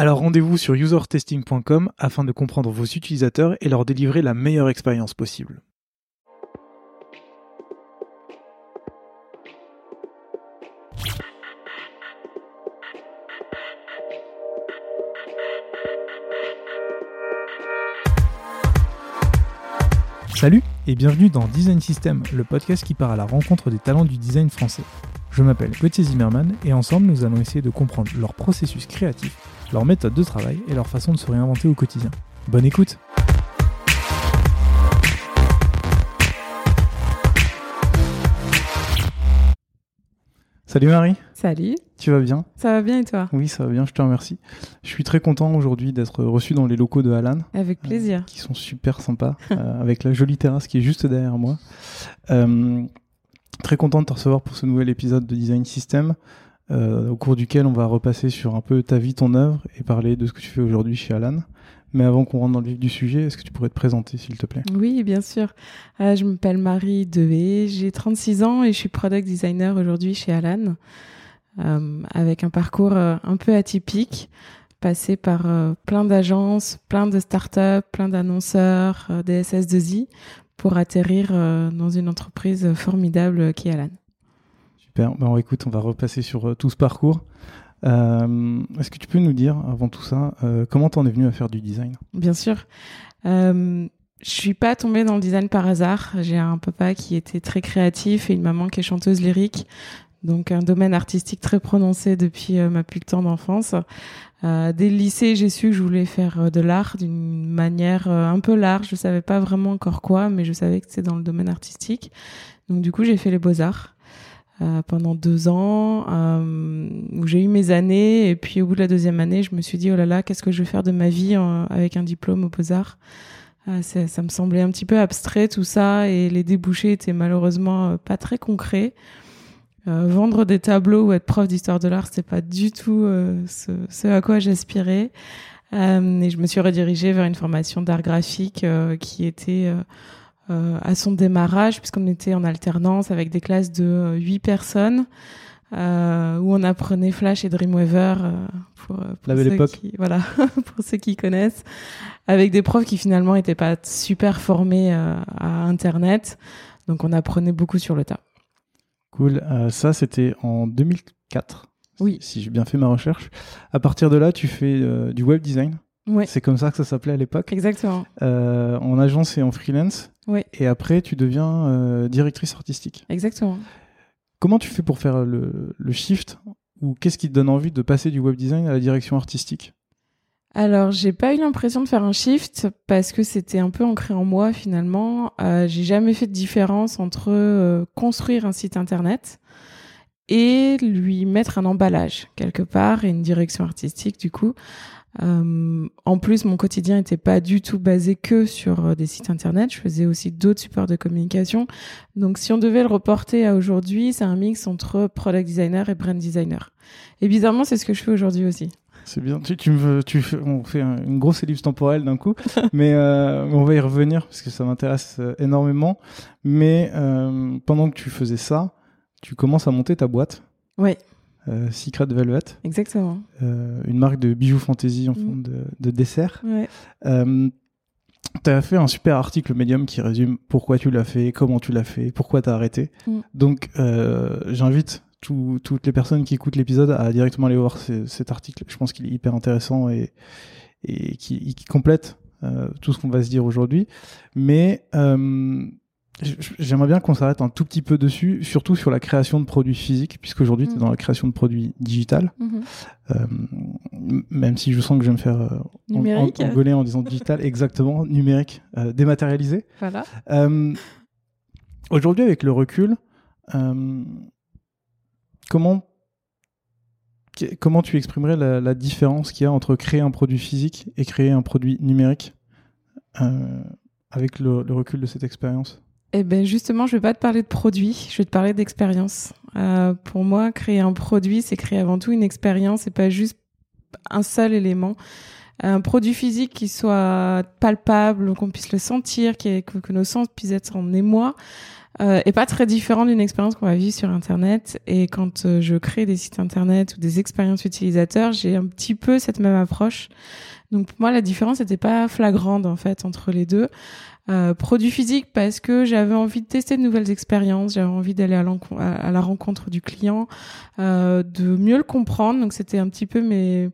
Alors rendez-vous sur usertesting.com afin de comprendre vos utilisateurs et leur délivrer la meilleure expérience possible. Salut et bienvenue dans Design System, le podcast qui part à la rencontre des talents du design français. Je m'appelle Gauthier Zimmerman et ensemble nous allons essayer de comprendre leur processus créatif, leur méthode de travail et leur façon de se réinventer au quotidien. Bonne écoute Salut Marie Salut, Tu vas bien? Ça va bien et toi? Oui, ça va bien, je te remercie. Je suis très content aujourd'hui d'être reçu dans les locaux de Alan. Avec plaisir. qui sont super sympas, euh, avec la jolie terrasse qui est juste derrière moi. Euh, très content de te recevoir pour ce nouvel épisode de Design System, euh, au cours duquel on va repasser sur un peu ta vie, ton œuvre et parler de ce que tu fais aujourd'hui chez Alan. Mais avant qu'on rentre dans le vif du sujet, est-ce que tu pourrais te présenter, s'il te plaît? Oui, bien sûr. Euh, je m'appelle Marie Devé, j'ai 36 ans et je suis product designer aujourd'hui chez Alan, euh, avec un parcours un peu atypique, passé par plein d'agences, plein de startups, plein d'annonceurs, des SS2I, pour atterrir dans une entreprise formidable qui est Alan. Super. Ben, écoute, on va repasser sur euh, tout ce parcours. Euh, est-ce que tu peux nous dire, avant tout ça, euh, comment t'en es venu à faire du design? Bien sûr. Euh, je suis pas tombée dans le design par hasard. J'ai un papa qui était très créatif et une maman qui est chanteuse lyrique. Donc un domaine artistique très prononcé depuis ma plus tendre enfance. Euh, dès le lycée, j'ai su que je voulais faire de l'art d'une manière un peu large. Je savais pas vraiment encore quoi, mais je savais que c'était dans le domaine artistique. Donc du coup, j'ai fait les beaux-arts. Euh, pendant deux ans, euh, où j'ai eu mes années, et puis au bout de la deuxième année, je me suis dit oh là là, qu'est-ce que je vais faire de ma vie euh, avec un diplôme aux beaux-arts? Euh, ça, me semblait un petit peu abstrait tout ça et les débouchés étaient malheureusement pas très concrets. Vendre des tableaux ou être prof d'histoire de l'art, c'était pas du tout ce, à quoi j'aspirais. Et je me suis redirigée vers une formation d'art graphique qui était à son démarrage puisqu'on était en alternance avec des classes de euh, huit personnes. Euh, où on apprenait Flash et Dreamweaver euh, pour, euh, pour La belle ceux époque. qui- voilà pour ceux qui connaissent avec des profs qui finalement étaient pas super formés euh, à Internet. Donc on apprenait beaucoup sur le tas. Cool. Euh, ça, c'était en 2004. Oui. Si j'ai bien fait ma recherche. À partir de là, tu fais euh, du web design. Ouais, C'est comme ça que ça s'appelait à l'époque. exactement. Euh, en agence et en freelance. Oui, Et après, tu deviens euh, directrice artistique. exactement. Comment tu fais pour faire le, le shift Ou qu'est-ce qui te donne envie de passer du web design à la direction artistique? Alors, j'ai pas eu l'impression de faire un shift parce que c'était un peu ancré en moi finalement. Euh, j'ai jamais fait de différence entre euh, construire un site internet et lui mettre un emballage quelque part et une direction artistique du coup. Euh, en plus, mon quotidien n'était pas du tout basé que sur euh, des sites internet. Je faisais aussi d'autres supports de communication. Donc, si on devait le reporter à aujourd'hui, c'est un mix entre product designer et brand designer. Et bizarrement, c'est ce que je fais aujourd'hui aussi. C'est bien. Tu, tu me veux- tu fais, on fait un- une grosse ellipse temporelle d'un coup, mais euh, on va y revenir parce que ça m'intéresse énormément. Mais euh, pendant que tu faisais ça, tu commences à monter ta boîte, Oui, euh, Secret Velvet, exactement. euh, une marque de bijoux fantasy en fond Mm. de, de dessert. Ouais. Euh, tu as fait un super article Medium qui résume pourquoi tu l'as fait, comment tu l'as fait, pourquoi tu as arrêté. Mm. Donc, euh, j'invite tout- toutes les personnes qui écoutent l'épisode à directement aller voir ce- cet article. Je pense qu'il est hyper intéressant et, et qui, qui complète tout ce qu'on va se dire aujourd'hui. Mais j'aimerais bien qu'on s'arrête un tout petit peu dessus, surtout sur la création de produits physiques, puisqu'aujourd'hui, tu es Mm. dans la création de produits digital. Mhm. Euh, même si je sens que je vais me faire euh, en- Numérique. en- engueuler en disant digital, exactement, numérique, euh, dématérialisé. Voilà. Euh, Aujourd'hui, avec le recul, comment comment tu exprimerais la, différence qu'il y a entre créer un produit physique et créer un produit numérique avec le, recul de cette expérience? Eh ben justement, je vais pas te parler de produit, je vais te parler d'expérience. Euh, pour moi, créer un produit, c'est créer avant tout une expérience et pas juste un seul élément. Un produit physique qui soit palpable, qu'on puisse le sentir, que, que nos sens puissent être en émoi euh, est pas très différent d'une expérience qu'on va vivre sur Internet. Et quand euh, je crée des sites Internet ou des expériences utilisateurs, j'ai un petit peu cette même approche. Donc pour moi, la différence n'était pas flagrante en fait entre les deux. Euh, produit physique parce que j'avais envie de tester de nouvelles expériences, j'avais envie d'aller à, à, la rencontre du client, euh, de mieux le comprendre. Donc c'était un petit peu mes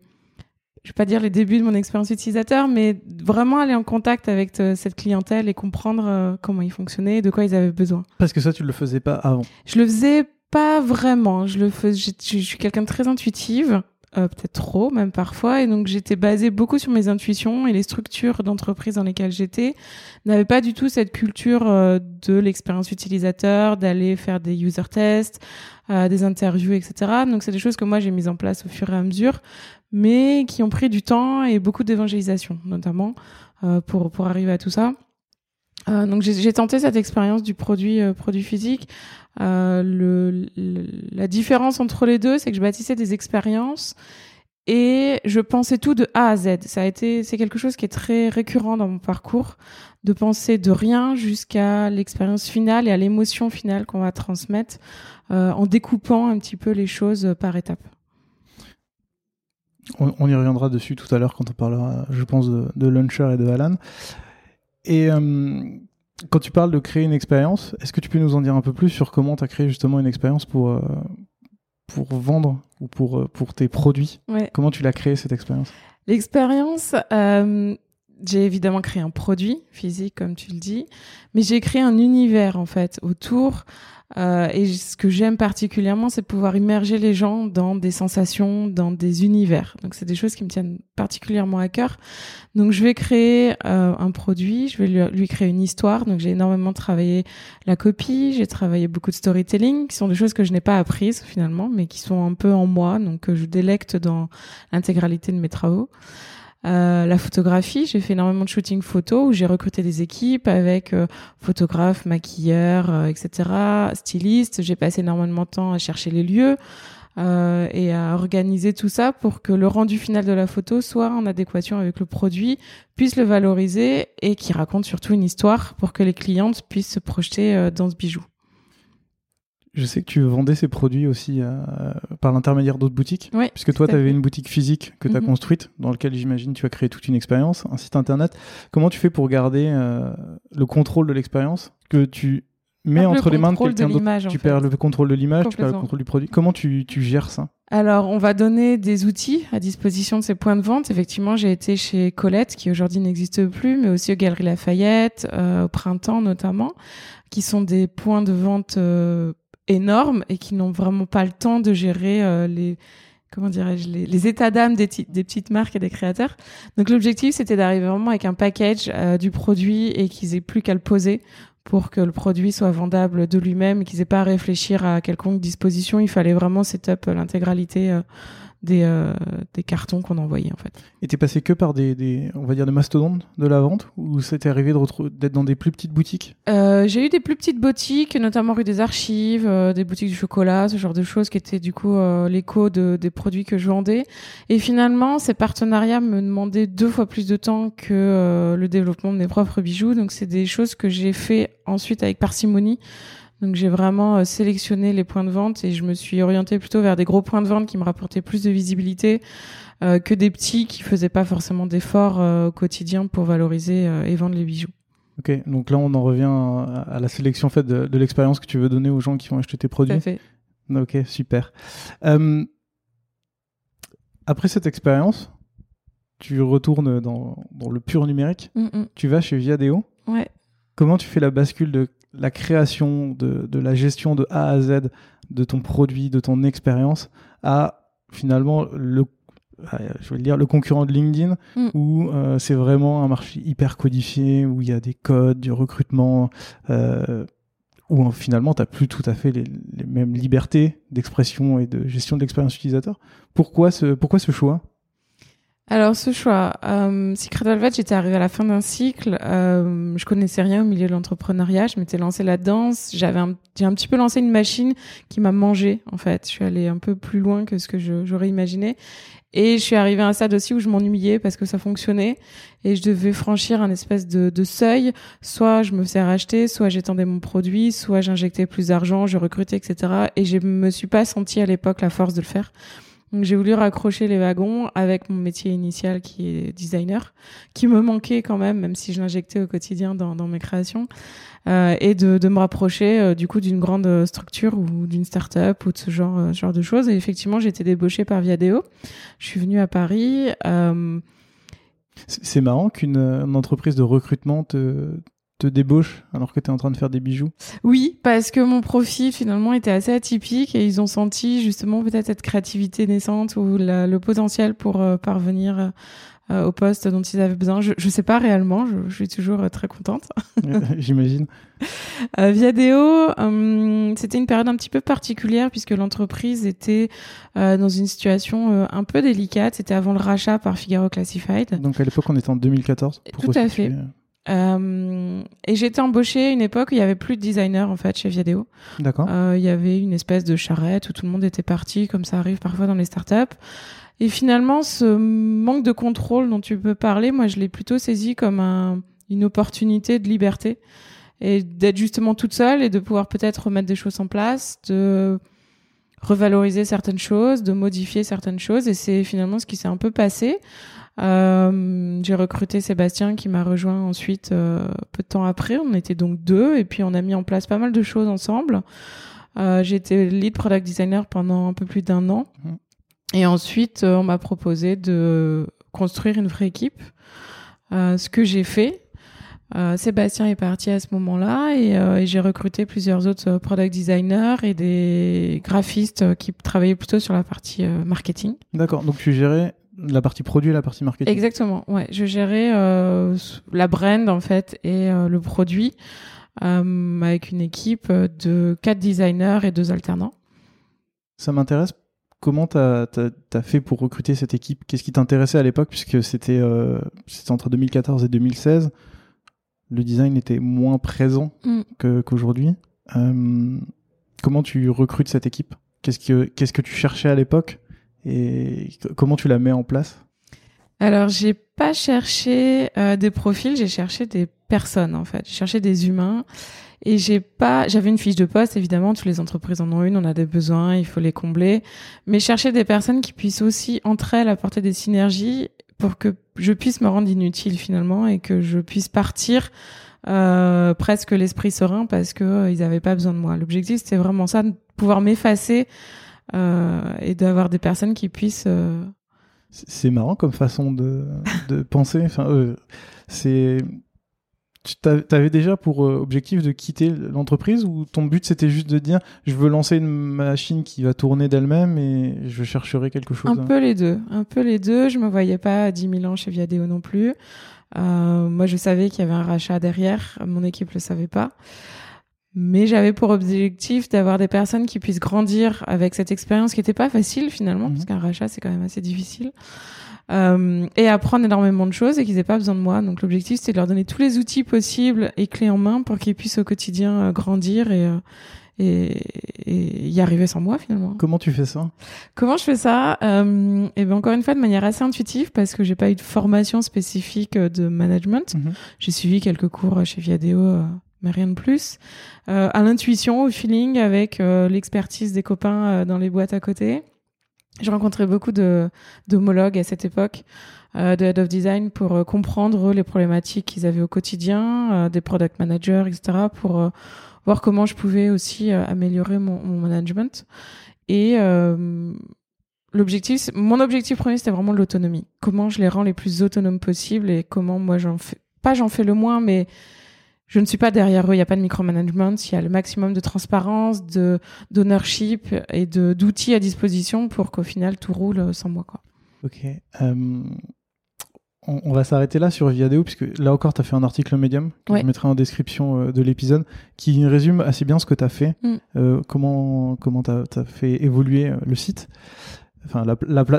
je vais pas dire les débuts de mon expérience utilisateur, mais vraiment aller en contact avec euh, cette clientèle et comprendre euh, comment ils fonctionnaient, de quoi ils avaient besoin. Parce que ça, tu le faisais pas avant. Je le faisais pas vraiment. Je le fais, je, suis quelqu'un de très intuitive. Euh, peut-être trop même parfois et donc j'étais basée beaucoup sur mes intuitions et les structures d'entreprise dans lesquelles j'étais n'avaient pas du tout cette culture de l'expérience utilisateur d'aller faire des user tests des interviews etc donc c'est des choses que moi j'ai mises en place au fur et à mesure mais qui ont pris du temps et beaucoup d'évangélisation, notamment, euh, pour, pour arriver à tout ça. Euh, donc j'ai tenté cette expérience du produit euh, produit physique. Euh, la différence entre les deux, c'est que je bâtissais des expériences et je pensais tout de A à Z. Ça a été c'est quelque chose qui est très récurrent dans mon parcours, de penser de rien jusqu'à l'expérience finale et à l'émotion finale qu'on va transmettre euh, en découpant un petit peu les choses par étapes. On, y reviendra dessus tout à l'heure quand on parlera, je pense, de, de Launcher et de Alan. Et euh, quand tu parles de créer une expérience, est-ce que tu peux nous en dire un peu plus sur comment tu as créé justement une expérience pour, euh, pour vendre ou pour, euh, pour tes produits? Comment tu l'as créé cette expérience? L'expérience, j'ai évidemment créé un produit physique, comme tu le dis, mais j'ai créé un univers en fait autour euh, et ce que j'aime particulièrement, c'est pouvoir immerger les gens dans des sensations, dans des univers. Donc c'est des choses qui me tiennent particulièrement à cœur. Donc je vais créer euh, un produit, je vais lui, lui, créer une histoire. Donc j'ai énormément travaillé la copie, j'ai travaillé beaucoup de storytelling, qui sont des choses que je n'ai pas apprises finalement, mais qui sont un peu en moi, donc que je délecte dans l'intégralité de mes travaux. Euh, la photographie, j'ai fait énormément de shooting photo où j'ai recruté des équipes avec euh, photographes, maquilleurs, euh, etc., stylistes. J'ai passé énormément de temps à chercher les lieux et à organiser tout ça pour que le rendu final de la photo soit en adéquation avec le produit, puisse le valoriser et qui raconte surtout une histoire pour que les clientes puissent se projeter dans ce bijou. Je sais que tu vendais ces produits aussi euh, par l'intermédiaire d'autres boutiques. Oui, puisque toi, tu avais une boutique physique que tu as mhm. construite, dans laquelle j'imagine tu as créé toute une expérience, un site internet. Comment tu fais pour garder euh, le contrôle de l'expérience que tu mets entre les mains de quelqu'un d'autre? Tu perds le contrôle de l'image, tu perds le contrôle du produit. Comment tu, tu gères ça? Alors, on va donner des outils à disposition de ces points de vente. Effectivement, j'ai été chez Colette, qui aujourd'hui n'existe plus, mais aussi aux Galeries Lafayette, euh, au printemps notamment, qui sont des points de vente énormes et qui n'ont vraiment pas le temps de gérer euh, les comment dirais-je les, états d'âme des, petites marques et des créateurs. Donc l'objectif c'était d'arriver vraiment avec un package euh, du produit et qu'ils aient plus qu'à le poser pour que le produit soit vendable de lui-même qu'ils aient pas à réfléchir à quelconque disposition. Il fallait vraiment setup l'intégralité euh, des, euh, des cartons qu'on envoyait en fait. Et t'es passé que par des, des, on va dire des mastodontes de la vente ou c'était arrivé d'être dans des plus petites boutiques? Euh, J'ai eu des plus petites boutiques, notamment rue des Archives, euh, des boutiques du chocolat, ce genre de choses qui étaient du coup euh, l'écho de, des produits que je vendais. Et finalement, ces partenariats me demandaient deux fois plus de temps que euh, le développement de mes propres bijoux. Donc c'est des choses que j'ai fait ensuite avec parcimonie. Donc j'ai vraiment euh, sélectionné les points de vente et je me suis orientée plutôt vers des gros points de vente qui me rapportaient plus de visibilité euh, que des petits qui faisaient pas forcément d'efforts euh, au quotidien pour valoriser et vendre les bijoux. Ok, donc là on en revient à la sélection faite de, de l'expérience que tu veux donner aux gens qui vont acheter tes produits. Tout fait. Ok, super. après cette expérience, tu retournes dans, dans le pur numérique. Mm, mm. Tu vas chez Viadeo. Ouais. Comment tu fais la bascule de la création, de, de, la gestion de A à Z de ton produit, de ton expérience, à finalement le je vais dire le concurrent de LinkedIn mm. où euh, c'est vraiment un marché hyper codifié où il y a des codes du recrutement euh, où finalement, tu n'as plus tout à fait les, les mêmes libertés d'expression et de gestion de l'expérience utilisateur. Pourquoi ce, pourquoi ce choix? Alors ce choix, euh, Secret Velvet, j'étais arrivée à la fin d'un cycle, euh, je connaissais rien au milieu de l'entrepreneuriat, je m'étais lancée là-dedans, j'avais j'ai un petit peu lancé une machine qui m'a mangé en fait. Je suis allée un peu plus loin que ce que j'aurais imaginé et je suis arrivée à un stade aussi où je m'ennuyais parce que ça fonctionnait et je devais franchir un espèce de, de seuil. Soit je me faisais racheter, soit j'étendais mon produit, soit j'injectais plus d'argent, je recrutais, etc. Et je me suis pas sentie à l'époque la force de le faire. J'ai voulu raccrocher les wagons avec mon métier initial qui est designer, qui me manquait quand même, même si je l'injectais au quotidien dans, mes créations, euh, et de, me rapprocher euh, du coup d'une grande structure ou d'une start-up ou de ce genre, euh, genre de choses. Et effectivement, j'ai été débauchée par Viadeo. Je suis venue à Paris. C'est marrant qu'une entreprise de recrutement te, te débauche alors que tu es en train de faire des bijoux Oui, parce que mon profil finalement était assez atypique et ils ont senti justement peut-être cette créativité naissante ou le potentiel pour euh, parvenir euh, au poste dont ils avaient besoin. Je ne sais pas réellement, je, suis toujours euh, très contente. J'imagine. Viadeo, hum, c'était une période un petit peu particulière puisque l'entreprise était dans une situation un peu délicate. C'était avant le rachat par Figaro Classified. Donc à l'époque on était en 2014. Tout à fait. Euh, et été embauchée à une époque où il y avait plus de designers en fait chez Viadeo. D'accord. Euh, il y avait une espèce de charrette où tout le monde était parti, comme ça arrive parfois dans les startups. Et finalement, ce manque de contrôle dont tu peux parler, moi, je l'ai plutôt saisi comme un, une opportunité de liberté et d'être justement toute seule et de pouvoir peut-être remettre des choses en place, de revaloriser certaines choses, de modifier certaines choses. Et c'est finalement ce qui s'est un peu passé. Euh, j'ai recruté Sébastien qui m'a rejoint ensuite euh, peu de temps après. On était donc deux et puis on a mis en place pas mal de choses ensemble. Euh, j'ai été lead product designer pendant un peu plus d'un an. Mmh. Et ensuite, euh, on m'a proposé de construire une vraie équipe. Ce que j'ai fait. Sébastien est parti à ce moment-là et, et j'ai recruté plusieurs autres product designers et des graphistes qui travaillaient plutôt sur la partie marketing. D'accord. Donc tu gérais la partie produit et la partie marketing. Exactement. Ouais, je gérais euh, la brand en fait et euh, le produit euh, avec une équipe de quatre designers et deux alternants. Ça m'intéresse. Comment tu as, fait pour recruter cette équipe? Qu'est-ce qui t'intéressait à l'époque? Puisque c'était entre 2014 et 2016 Le design était moins présent mm. qu'aujourd'hui. comment tu recrutes cette équipe? Qu'est-ce que qu'est-ce que tu cherchais à l'époque? Et comment tu la mets en place? Alors, j'ai pas cherché euh, des profils, j'ai cherché des personnes en fait. J'ai cherché des humains et j'ai pas. J'avais une fiche de poste évidemment. Toutes les entreprises en ont une. On a des besoins, il faut les combler. Mais chercher des personnes qui puissent aussi entre elles apporter des synergies pour que je puisse me rendre inutile finalement et que je puisse partir euh, presque l'esprit serein parce que euh, ils avaient pas besoin de moi. L'objectif c'était vraiment ça, de pouvoir m'effacer et d'avoir des personnes qui puissent. Euh, c'est marrant comme façon de, de penser. Enfin, euh, c'est tu avais déjà pour objectif de quitter l'entreprise ou ton but c'était juste de dire je veux lancer une machine qui va tourner d'elle-même et je chercherai quelque chose Un peu les deux, un peu les deux. Je me voyais pas à 10 000 ans chez Viadeo non plus. Euh, moi je savais qu'il y avait un rachat derrière, mon équipe le savait pas mais j'avais pour objectif d'avoir des personnes qui puissent grandir avec cette expérience qui n'était pas facile finalement, parce mhm. qu'un rachat c'est quand même assez difficile, euh, et apprendre énormément de choses et qu'ils n'aient pas besoin de moi. Donc l'objectif c'est de leur donner tous les outils possibles et clés en main pour qu'ils puissent au quotidien euh, grandir et, euh, et, et, y arriver sans moi finalement. Comment tu fais ça? Comment je fais ça? Euh, Et bien encore une fois de manière assez intuitive parce que j'ai pas eu de formation spécifique de management. Mhm. J'ai suivi quelques cours chez Viadeo. Mais rien de plus. Euh, à l'intuition, au feeling, avec euh, l'expertise des copains euh, dans les boîtes à côté. J'ai rencontré beaucoup d'homologues à cette époque, euh, de head of design, pour comprendre les problématiques qu'ils avaient au quotidien, des product managers, etc., pour voir comment je pouvais aussi améliorer mon, mon, management. Et l'objectif, mon objectif premier, c'était vraiment l'autonomie. Comment je les rends les plus autonomes possibles et comment moi j'en fais, pas j'en fais le moins, mais je ne suis pas derrière eux, il n'y a pas de micromanagement, il y a le maximum de transparence, de d'ownership et de d'outils à disposition pour qu'au final tout roule sans moi quoi. Ok. Euh, on, va s'arrêter là sur Viadeo, puisque là encore, tu as fait un article Medium, que je mettrai en description euh, de l'épisode, qui résume assez bien ce que tu as fait, mm. euh, comment comment tu as, fait évoluer euh, le site, enfin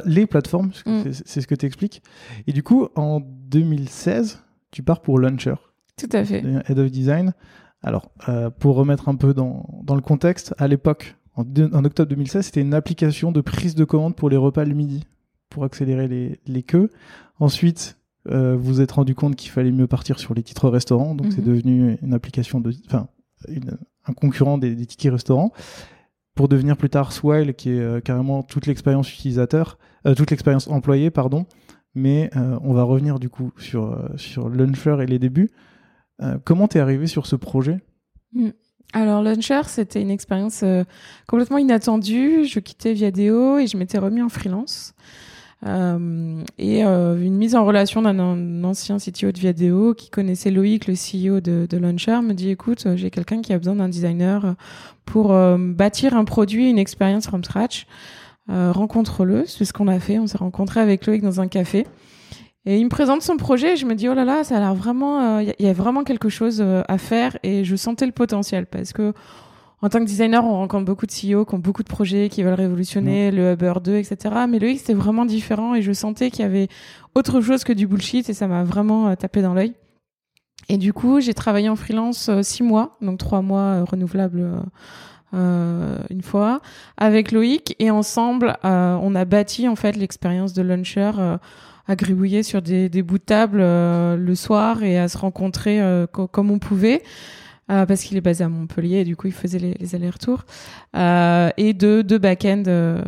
les plateformes, mm. c'est ce que tu expliques. Et du coup, en 2016, tu pars pour Launcher. Tout à fait. Head of Design. Alors, pour remettre un peu dans, dans le contexte, à l'époque, en, en, octobre 2016, c'était une application de prise de commande pour les repas le midi pour accélérer les, les queues. Ensuite, euh, vous vous êtes rendu compte qu'il fallait mieux partir sur les titres restaurants, donc c'est mhm. devenu une application de, enfin, un concurrent des, tickets restaurants, pour devenir plus tard Swile, qui est euh, carrément toute l'expérience utilisateur, euh, toute l'expérience employée, pardon. Mais on va revenir du coup sur sur Launcher et les débuts. Comment t'es arrivé sur ce projet? Mm. Alors Launcher, c'était une expérience complètement inattendue. Je quittais Viadeo et je m'étais remis en freelance. Euh, et euh, une mise en relation d'un ancien CTO de Viadeo qui connaissait Loïc, le CEO de, de Launcher, me dit écoute, j'ai quelqu'un qui a besoin d'un designer pour euh, bâtir un produit, une expérience from scratch. rencontre-le, c'est ce qu'on a fait. On s'est rencontré avec Loïc dans un café. Et il me présente son projet et je me dis, oh là là, ça a l'air vraiment, il y, a vraiment quelque chose à faire et je sentais le potentiel parce que en tant que designer, on rencontre beaucoup de CEO qui ont beaucoup de projets, qui veulent révolutionner le Uber 2, etc. Mais le X, c'était vraiment différent et je sentais qu'il y avait autre chose que du bullshit et ça m'a vraiment euh, tapé dans l'œil. Et du coup, j'ai travaillé en freelance euh, six mois, donc trois mois euh, renouvelables une fois, avec Loïc et ensemble, on a bâti en fait l'expérience de launcher à gribouiller sur des, bouts de table le soir et à se rencontrer comme on pouvait. Euh, parce qu'il est basé à Montpellier et du coup il faisait les, allers-retours euh, et deux back-end euh,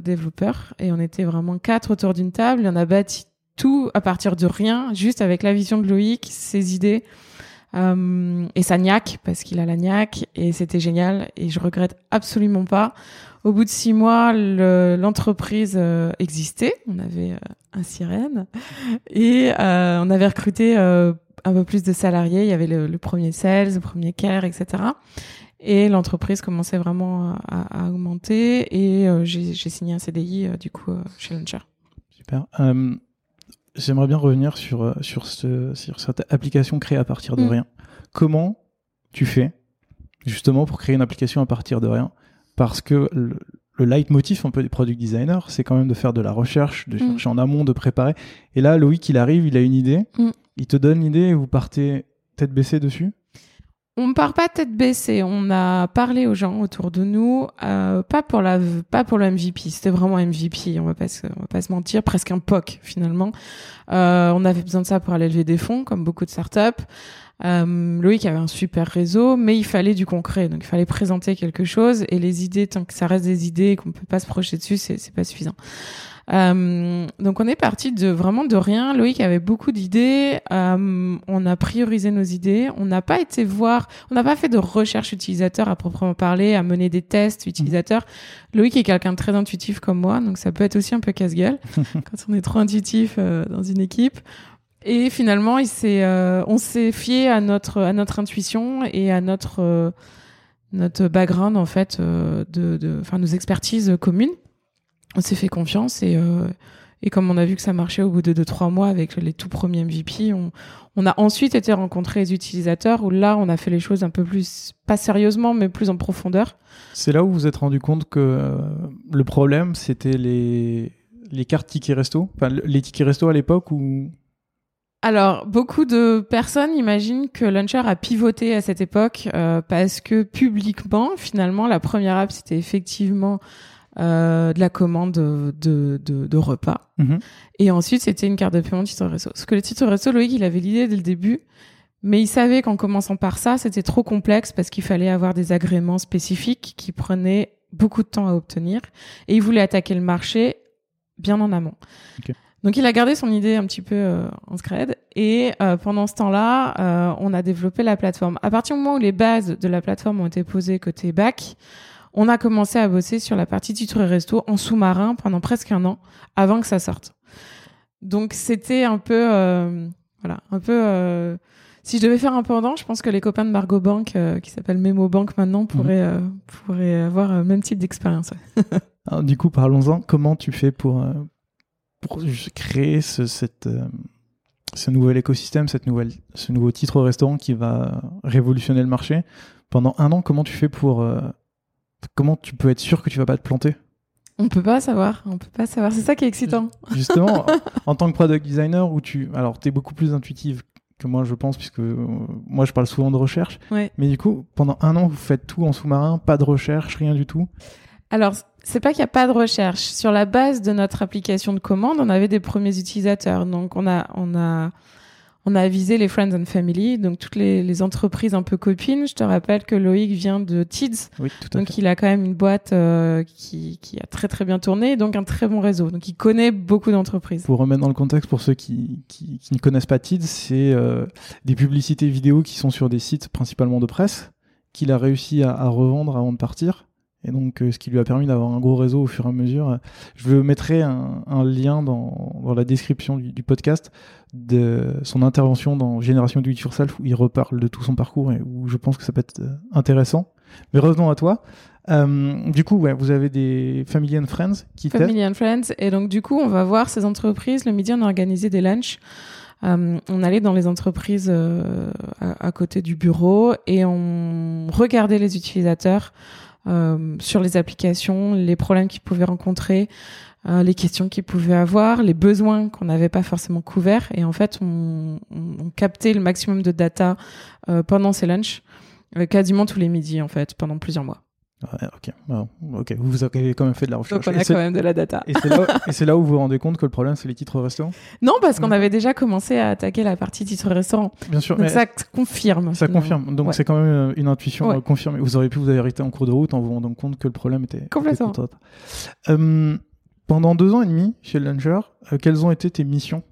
développeurs et on était vraiment quatre autour d'une table. Il en a bâti tout à partir de rien, juste avec la vision de Loïc, ses idées euh, et sa niaque parce qu'il a la niaque et c'était génial et je regrette absolument pas. Au bout de six mois, l'entreprise existait. On avait un sirène et on avait recruté un peu plus de salariés. Il y avait le, premier sales, le premier care, etc. Et l'entreprise commençait vraiment à, augmenter et euh, j'ai signé un CDI euh, du coup euh, chez Launcher. Super. J'aimerais bien revenir sur, sur, ce, sur cette application créée à partir de mm. rien. Comment tu fais justement pour créer une application à partir de rien? Parce que le, le leitmotiv un peu des product designers, c'est quand même de faire de la recherche, de mm. chercher en amont, de préparer. Et là, Loïc, il arrive, il a une idée. Mm il te donne l'idée et vous partez tête baissée dessus? On ne part pas tête baissée. On a parlé aux gens autour de nous, euh, pas pour la, pas pour le MVP. C'était vraiment MVP. On va pas se, on va pas se mentir, presque un POC finalement. Euh, on avait besoin de ça pour aller lever des fonds, comme beaucoup de startups. Euh, Loïc avait un super réseau, mais il fallait du concret. Donc il fallait présenter quelque chose. Et les idées, tant que ça reste des idées et qu'on peut pas se projeter dessus, c'est, c'est pas suffisant. Euh, donc on est parti de vraiment de rien. Loïc avait beaucoup d'idées. Euh, on a priorisé nos idées. On n'a pas été voir, on n'a pas fait de recherche utilisateur à proprement parler, à mener des tests utilisateurs. Loïc est quelqu'un de très intuitif comme moi, donc ça peut être aussi un peu casse-gueule quand on est trop intuitif euh, dans une équipe. Et finalement, il euh, on s'est fié à notre à notre intuition et à notre euh, notre background en fait de, enfin nos expertises communes on s'est fait confiance et, euh, et comme on a vu que ça marchait au bout de 2-3 mois avec les tout premiers MVP, on, on, a ensuite été rencontrer les utilisateurs où là, on a fait les choses un peu plus, pas sérieusement, mais plus en profondeur. C'est là où vous vous êtes rendu compte que euh, le problème, c'était les, les cartes tickets resto, enfin les tickets resto à l'époque où alors, beaucoup de personnes imaginent que Launcher a pivoté à cette époque euh, parce que publiquement, finalement, la première app, c'était effectivement euh, de la commande de, de, de repas. Mhm. Et ensuite, c'était une carte de paiement titre resto. Parce que le titre resto, Loïc, il avait l'idée dès le début, mais il savait qu'en commençant par ça, c'était trop complexe parce qu'il fallait avoir des agréments spécifiques qui prenaient beaucoup de temps à obtenir. Et il voulait attaquer le marché bien en amont. Donc il a gardé son idée un petit peu euh, en scred et euh, pendant ce temps-là, euh, on a développé la plateforme. À partir du moment où les bases de la plateforme ont été posées côté back, on a commencé à bosser sur la partie titre et resto en sous-marin pendant presque un an avant que ça sorte. Donc c'était un peu, euh, voilà, un peu. Euh, si je devais faire un pendant, je pense que les copains de Margot Bank, euh, qui s'appellent Memo Bank maintenant, pourraient, mhm. pourraient avoir le même type d'expérience. du coup, parlons-en. Comment tu fais pour, pour créer ce, cette ce nouvel écosystème, cette nouvelle, ce nouveau titre restaurant qui va révolutionner le marché. Pendant un an, comment tu fais pour euh, comment tu peux être sûr que tu vas pas te planter? On peut pas savoir, on peut pas savoir. C'est ça qui est excitant. Justement, en tant que product designer, où tu, alors, es beaucoup plus intuitive que moi, je pense, puisque euh, moi, je parle souvent de recherche. Ouais. Mais du coup, pendant un an, vous faites tout en sous-marin, pas de recherche, rien du tout? Alors, c'est pas qu'il n'y a pas de recherche. Sur la base de notre application de commande, on avait des premiers utilisateurs. Donc, on a, on a, on a avisé les friends and family, donc toutes les, les entreprises un peu copines. Je te rappelle que Loïc vient de Tids, Oui, tout à donc fait. il a quand même une boîte euh, qui, qui a très très bien tourné, donc un très bon réseau. Donc il connaît beaucoup d'entreprises. Pour remettre dans le contexte, pour ceux qui, qui, qui ne connaissent pas TID, c'est euh, des publicités vidéo qui sont sur des sites principalement de presse, qu'il a réussi à, à revendre avant de partir. Et donc, euh, ce qui lui a permis d'avoir un gros réseau au fur et à mesure. Je vous mettrai un, lien dans, la description du, du podcast de son intervention dans Génération Do It Yourself où il reparle de tout son parcours et où je pense que ça peut être euh, intéressant. Mais revenons à toi. Euh, du coup, ouais, vous avez des Family and Friends qui. Family and Friends. Et donc, du coup, on va voir ces entreprises. Le midi, on a organisé des lunchs. Euh, on allait dans les entreprises euh, à, côté du bureau et on regardait les utilisateurs euh, sur les applications, les problèmes qu'ils pouvaient rencontrer, euh, les questions qu'ils pouvaient avoir, les besoins qu'on n'avait pas forcément couverts. Et en fait, on, on, captait le maximum de data euh, pendant ces lunchs, euh, quasiment tous les midis, en fait, pendant plusieurs mois. Ouais, ok. Ok. Vous avez quand même fait de la recherche. Donc, on a quand même de la data. Et c'est là, et c'est là où vous vous rendez compte que le problème, c'est les titres restaurants? Non, parce qu'on avait déjà commencé à attaquer la partie titre restaurant. Bien sûr, Donc mais ça confirme. ça finalement. confirme. Donc Ouais. c'est quand même euh, une intuition Ouais. euh, confirmée. Vous auriez pu vous arrêter en cours de route en vous rendant compte que le problème était Complètement. était. Euh, pendant deux ans et demi chez Launcher, euh, quelles ont été tes missions?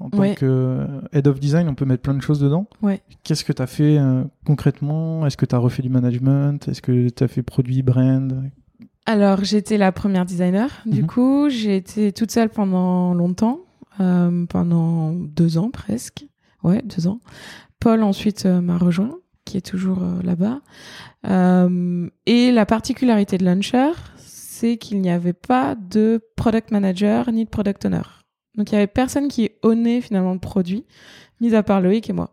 En tant que euh, head of design On peut mettre plein de choses dedans. Ouais. Qu'est-ce que tu as fait euh, concrètement? Est-ce que tu as refait du management? Est-ce que tu as fait produit, brand? Alors, j'étais la première designer. Du Mhm. coup, j'ai été toute seule pendant longtemps, euh, pendant deux ans presque. Ouais, deux ans. Paul ensuite euh, m'a rejoint, qui est toujours là-bas. Et la particularité de Launcher, c'est qu'il n'y avait pas de product manager ni de product owner. Donc, il y avait personne qui ownait finalement le produit, mis à part Loïc et moi.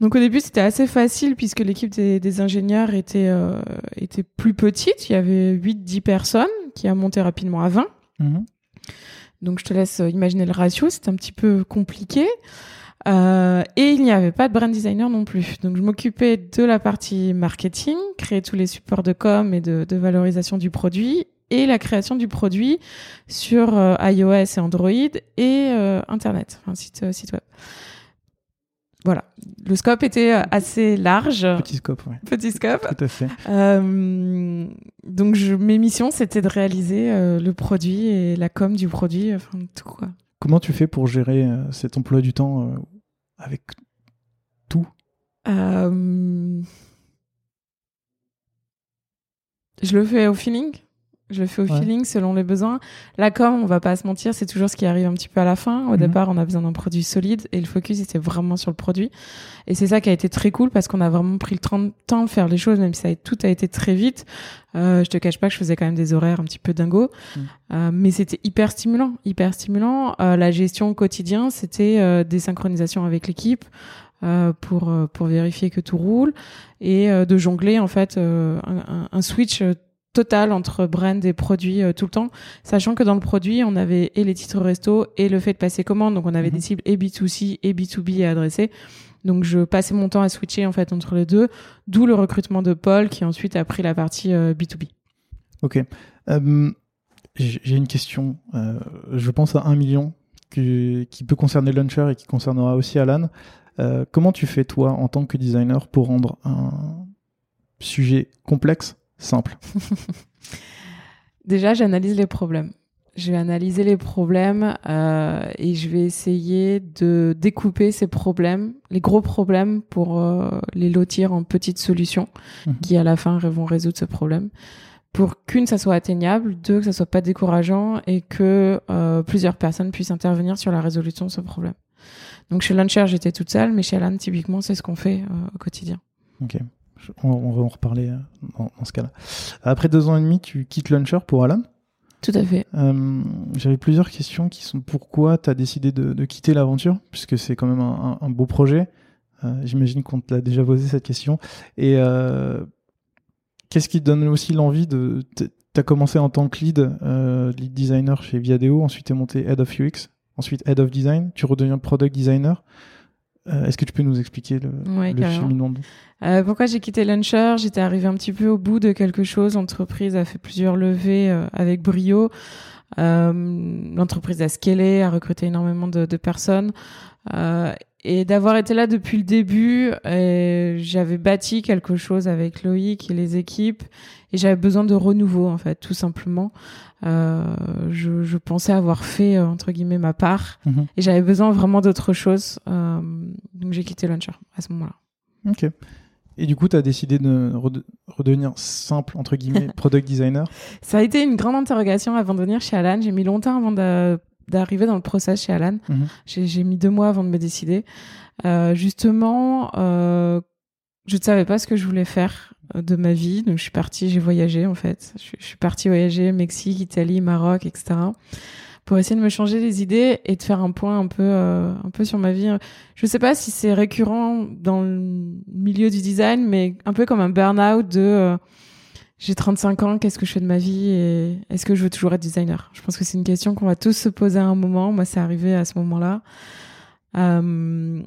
Donc au début c'était assez facile puisque l'équipe des, des ingénieurs était, euh, était plus petite, il y avait 8-10 personnes qui a monté rapidement à 20. Mhm. Donc je te laisse euh, imaginer le ratio, c'est un petit peu compliqué. Euh, et il n'y avait pas de brand designer non plus. Donc je m'occupais de la partie marketing, créer tous les supports de com et de, de valorisation du produit et la création du produit sur euh, iOS et Android et euh, Internet, enfin site, euh, site web. Voilà, le scope était assez large, Petit scope, ouais. petit scope. Tout à fait. Euh, donc je, mes missions c'était de réaliser le produit et la com du produit, enfin tout quoi. Comment tu fais pour gérer cet emploi du temps avec tout? Je le fais au feeling. Je le fais au Ouais. feeling selon les besoins. La com, on va pas se mentir, c'est toujours ce qui arrive un petit peu à la fin. Au Mhm. départ, on a besoin d'un produit solide et le focus était vraiment sur le produit. Et c'est ça qui a été très cool parce qu'on a vraiment pris le temps- de faire les choses, même si ça a, tout a été très vite. Euh, je te cache pas que je faisais quand même des horaires un petit peu dingo, Mhm. Euh, mais c'était hyper stimulant, hyper stimulant. Euh, la gestion au quotidien, c'était euh, des synchronisations avec l'équipe. euh, pour euh, pour vérifier que tout roule et euh, de jongler en fait euh, un, un- un switch euh, total entre brand et produit euh, tout le temps, sachant que dans le produit, on avait et les titres resto et le fait de passer commande, donc on avait Mhm. des cibles et B2C et B2B à adresser. Donc je passais mon temps à switcher en fait entre les deux, d'où le recrutement de Paul qui ensuite a pris la partie euh, B2B. Ok. Euh, J'ai une question. Euh, je pense à un million que- qui peut concerner Launcher et qui concernera aussi Alan. Euh, comment tu fais, toi, en tant que designer, pour rendre un sujet complexe simple Déjà, j'analyse les problèmes. Je vais analyser les problèmes euh, et je vais essayer de découper ces problèmes, les gros problèmes, pour euh, les lotir en petites solutions Mhm. qui, à la fin, vont résoudre ce problème. Pour qu'une, ça soit atteignable, deux, que ça soit pas décourageant et que euh, plusieurs personnes puissent intervenir sur la résolution de ce problème. Donc chez Launcher, j'étais toute seule, mais chez Alan, typiquement, c'est ce qu'on fait euh, au quotidien. Ok. On, on va en reparler euh, dans, dans ce cas-là. Après deux ans et demi, tu quittes Launcher pour Alan. Tout à fait. Euh, J'avais plusieurs questions qui sont pourquoi tu as décidé de, de quitter l'aventure, puisque c'est quand même un, un, un beau projet. Euh, J'imagine qu'on te l'a déjà posé cette question. Et euh, qu'est-ce qui te donne aussi l'envie de. Tu as commencé en tant que lead, lead designer chez Viadeo, ensuite tu es monté head of UX, ensuite head of design, tu redeviens product designer. Euh, Est-ce que tu peux nous expliquer le, Ouais, le cheminement Euh, pourquoi j'ai quitté Launcher J'étais arrivée un petit peu au bout de quelque chose. L'entreprise a fait plusieurs levées euh, avec brio. Euh, L'entreprise a scalé, a recruté énormément de, de personnes. Et d'avoir été là depuis le début, euh, j'avais bâti quelque chose avec Loïc et les équipes. Et j'avais besoin de renouveau, en fait, tout simplement. Euh, je, je pensais avoir fait, euh, entre guillemets, ma part. Mhm. Et j'avais besoin vraiment d'autre chose. Euh, donc j'ai quitté Launcher à ce moment-là. Ok. Et du coup, tu as décidé de rede- redevenir simple, entre guillemets, product designer? Ça a été une grande interrogation avant de venir chez Alan. J'ai mis longtemps avant de- d'arriver dans le process chez Alan. Mhm. J'ai j'ai mis deux mois avant de me décider. Euh, justement, euh, je ne savais pas ce que je voulais faire euh, de ma vie. Donc, je suis partie, j'ai voyagé en fait. Je, je suis partie voyager Mexique, Italie, Maroc, etc. pour essayer de me changer les idées et de faire un point un peu, euh, un peu sur ma vie. Je sais pas si c'est récurrent dans le milieu du design, mais un peu comme un burn-out de euh, j'ai 35 ans, qu'est-ce que je fais de ma vie et est-ce que je veux toujours être designer? Je pense que c'est une question qu'on va tous se poser à un moment. Moi, c'est arrivé à ce moment-là. Euh,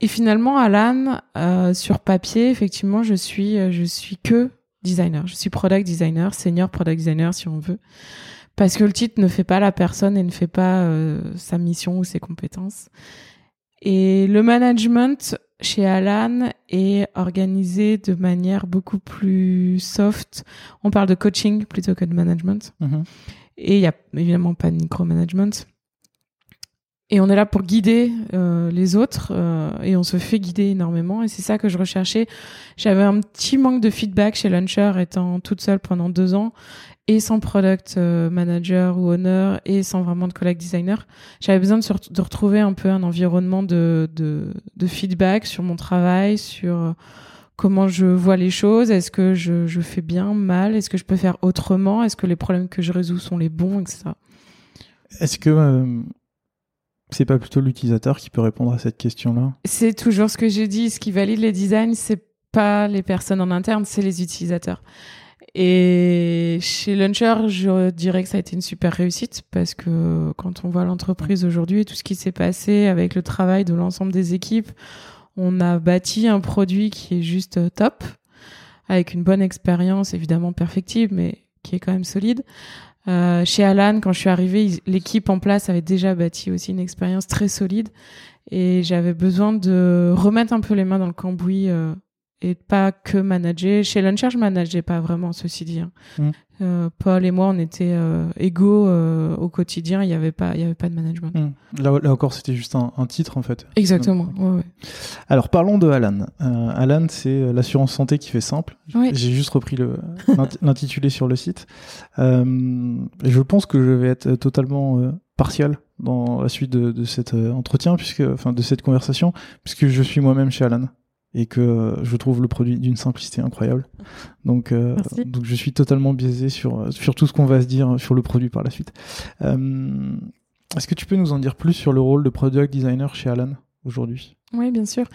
et finalement, Alan, euh, sur papier, effectivement, je suis, euh, je suis que designer. Je suis product designer, senior product designer, si on veut. Parce que le titre ne fait pas la personne et ne fait pas euh, sa mission ou ses compétences. Et le management chez Alan est organisé de manière beaucoup plus soft. On parle de coaching plutôt que de management. Mhm. Et il n'y a évidemment pas de micromanagement. Et on est là pour guider euh, les autres euh, et on se fait guider énormément. Et c'est ça que je recherchais. J'avais un petit manque de feedback chez Launcher étant toute seule pendant deux ans et sans product euh, manager ou owner et sans vraiment de collègue designer. J'avais besoin de, retrouver un peu un environnement de, de, de feedback sur mon travail, sur euh, comment je vois les choses. Est-ce que je, je fais bien, mal? Est-ce que je peux faire autrement? Est-ce que les problèmes que je résous sont les bons, etc. Est-ce que euh, c'est pas plutôt l'utilisateur qui peut répondre à cette question-là? C'est toujours ce que j'ai dit. Ce qui valide les designs, c'est pas les personnes en interne, c'est les utilisateurs. Et chez Launcher, je dirais que ça a été une super réussite parce que quand on voit l'entreprise aujourd'hui et tout ce qui s'est passé avec le travail de l'ensemble des équipes, on a bâti un produit qui est juste euh, top, avec une bonne expérience, évidemment perfectible, mais qui est quand même solide. Euh, chez Alan, quand je suis arrivée, l'équipe en place avait déjà bâti aussi une expérience très solide et j'avais besoin de remettre un peu les mains dans le cambouis euh, et pas que manager. Chez Launcher, je manageais pas vraiment, ceci dit. hein. Mm. Euh, Paul et moi, on était euh, égaux euh, au quotidien. Il y avait pas, il y avait pas de management. Hmm. là, là encore, c'était juste un, un titre en fait. Exactement. Ouais, ouais. Alors parlons de Alan. Alan, c'est l'assurance santé qui fait simple. Oui. J'ai juste repris l'intitulé sur le site. Je pense que je vais être totalement partial dans la suite de, de cet entretien, puisque, enfin, de cette conversation, puisque je suis moi-même chez Alan et que euh, je trouve le produit d'une simplicité incroyable. Donc, euh, donc je suis totalement biaisé sur sur tout ce qu'on va se dire sur le produit par la suite. Euh, Est-ce que tu peux nous en dire plus sur le rôle de product designer chez Alan aujourd'hui? Oui, bien sûr.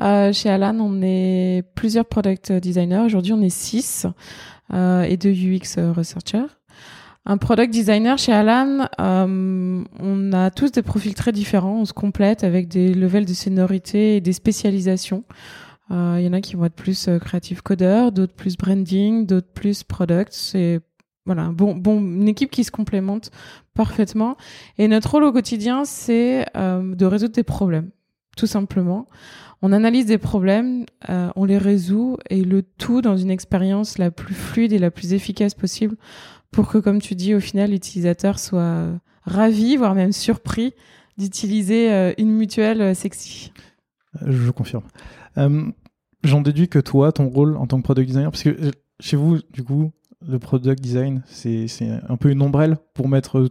Euh, chez Alan, on est plusieurs product designers. Aujourd'hui, on est six euh, et deux UX researchers. Un product designer chez Alan, euh, on a tous des profils très différents. On se complète avec des levels de seniorité et des spécialisations. Euh, Il y en a qui vont être plus euh, creative coder, d'autres plus branding, d'autres plus product. C'est voilà, bon, bon, une équipe qui se complémente parfaitement. Et notre rôle au quotidien, c'est euh, de résoudre des problèmes tout simplement. On analyse des problèmes, euh, on les résout et le tout dans une expérience la plus fluide et la plus efficace possible pour que, comme tu dis, au final, l'utilisateur soit euh, ravi, voire même surpris d'utiliser euh, une mutuelle euh, sexy. Je confirme. J'en déduis que toi, ton rôle en tant que product designer, parce que chez vous, du coup, le product design, c'est un peu une ombrelle pour mettre,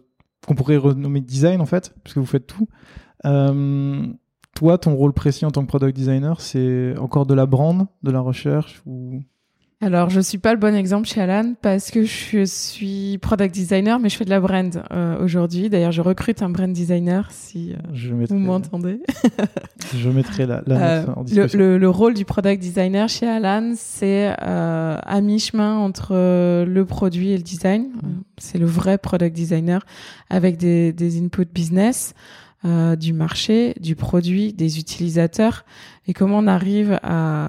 qu'on pourrait renommer design en fait, puisque vous faites tout. Toi, ton rôle précis en tant que product designer, c'est encore de la brand, de la recherche ou alors, je suis pas le bon exemple chez Alan parce que je suis product designer, mais je fais de la brand euh, aujourd'hui. D'ailleurs, je recrute un brand designer si euh, vous m'entendez. je mettrai la, la euh, en discussion. Le, le, rôle du product designer chez Alan, c'est à mi-chemin entre le produit et le design. Mm. C'est le vrai product designer avec des, des inputs business. du marché, du produit, des utilisateurs, et comment on arrive à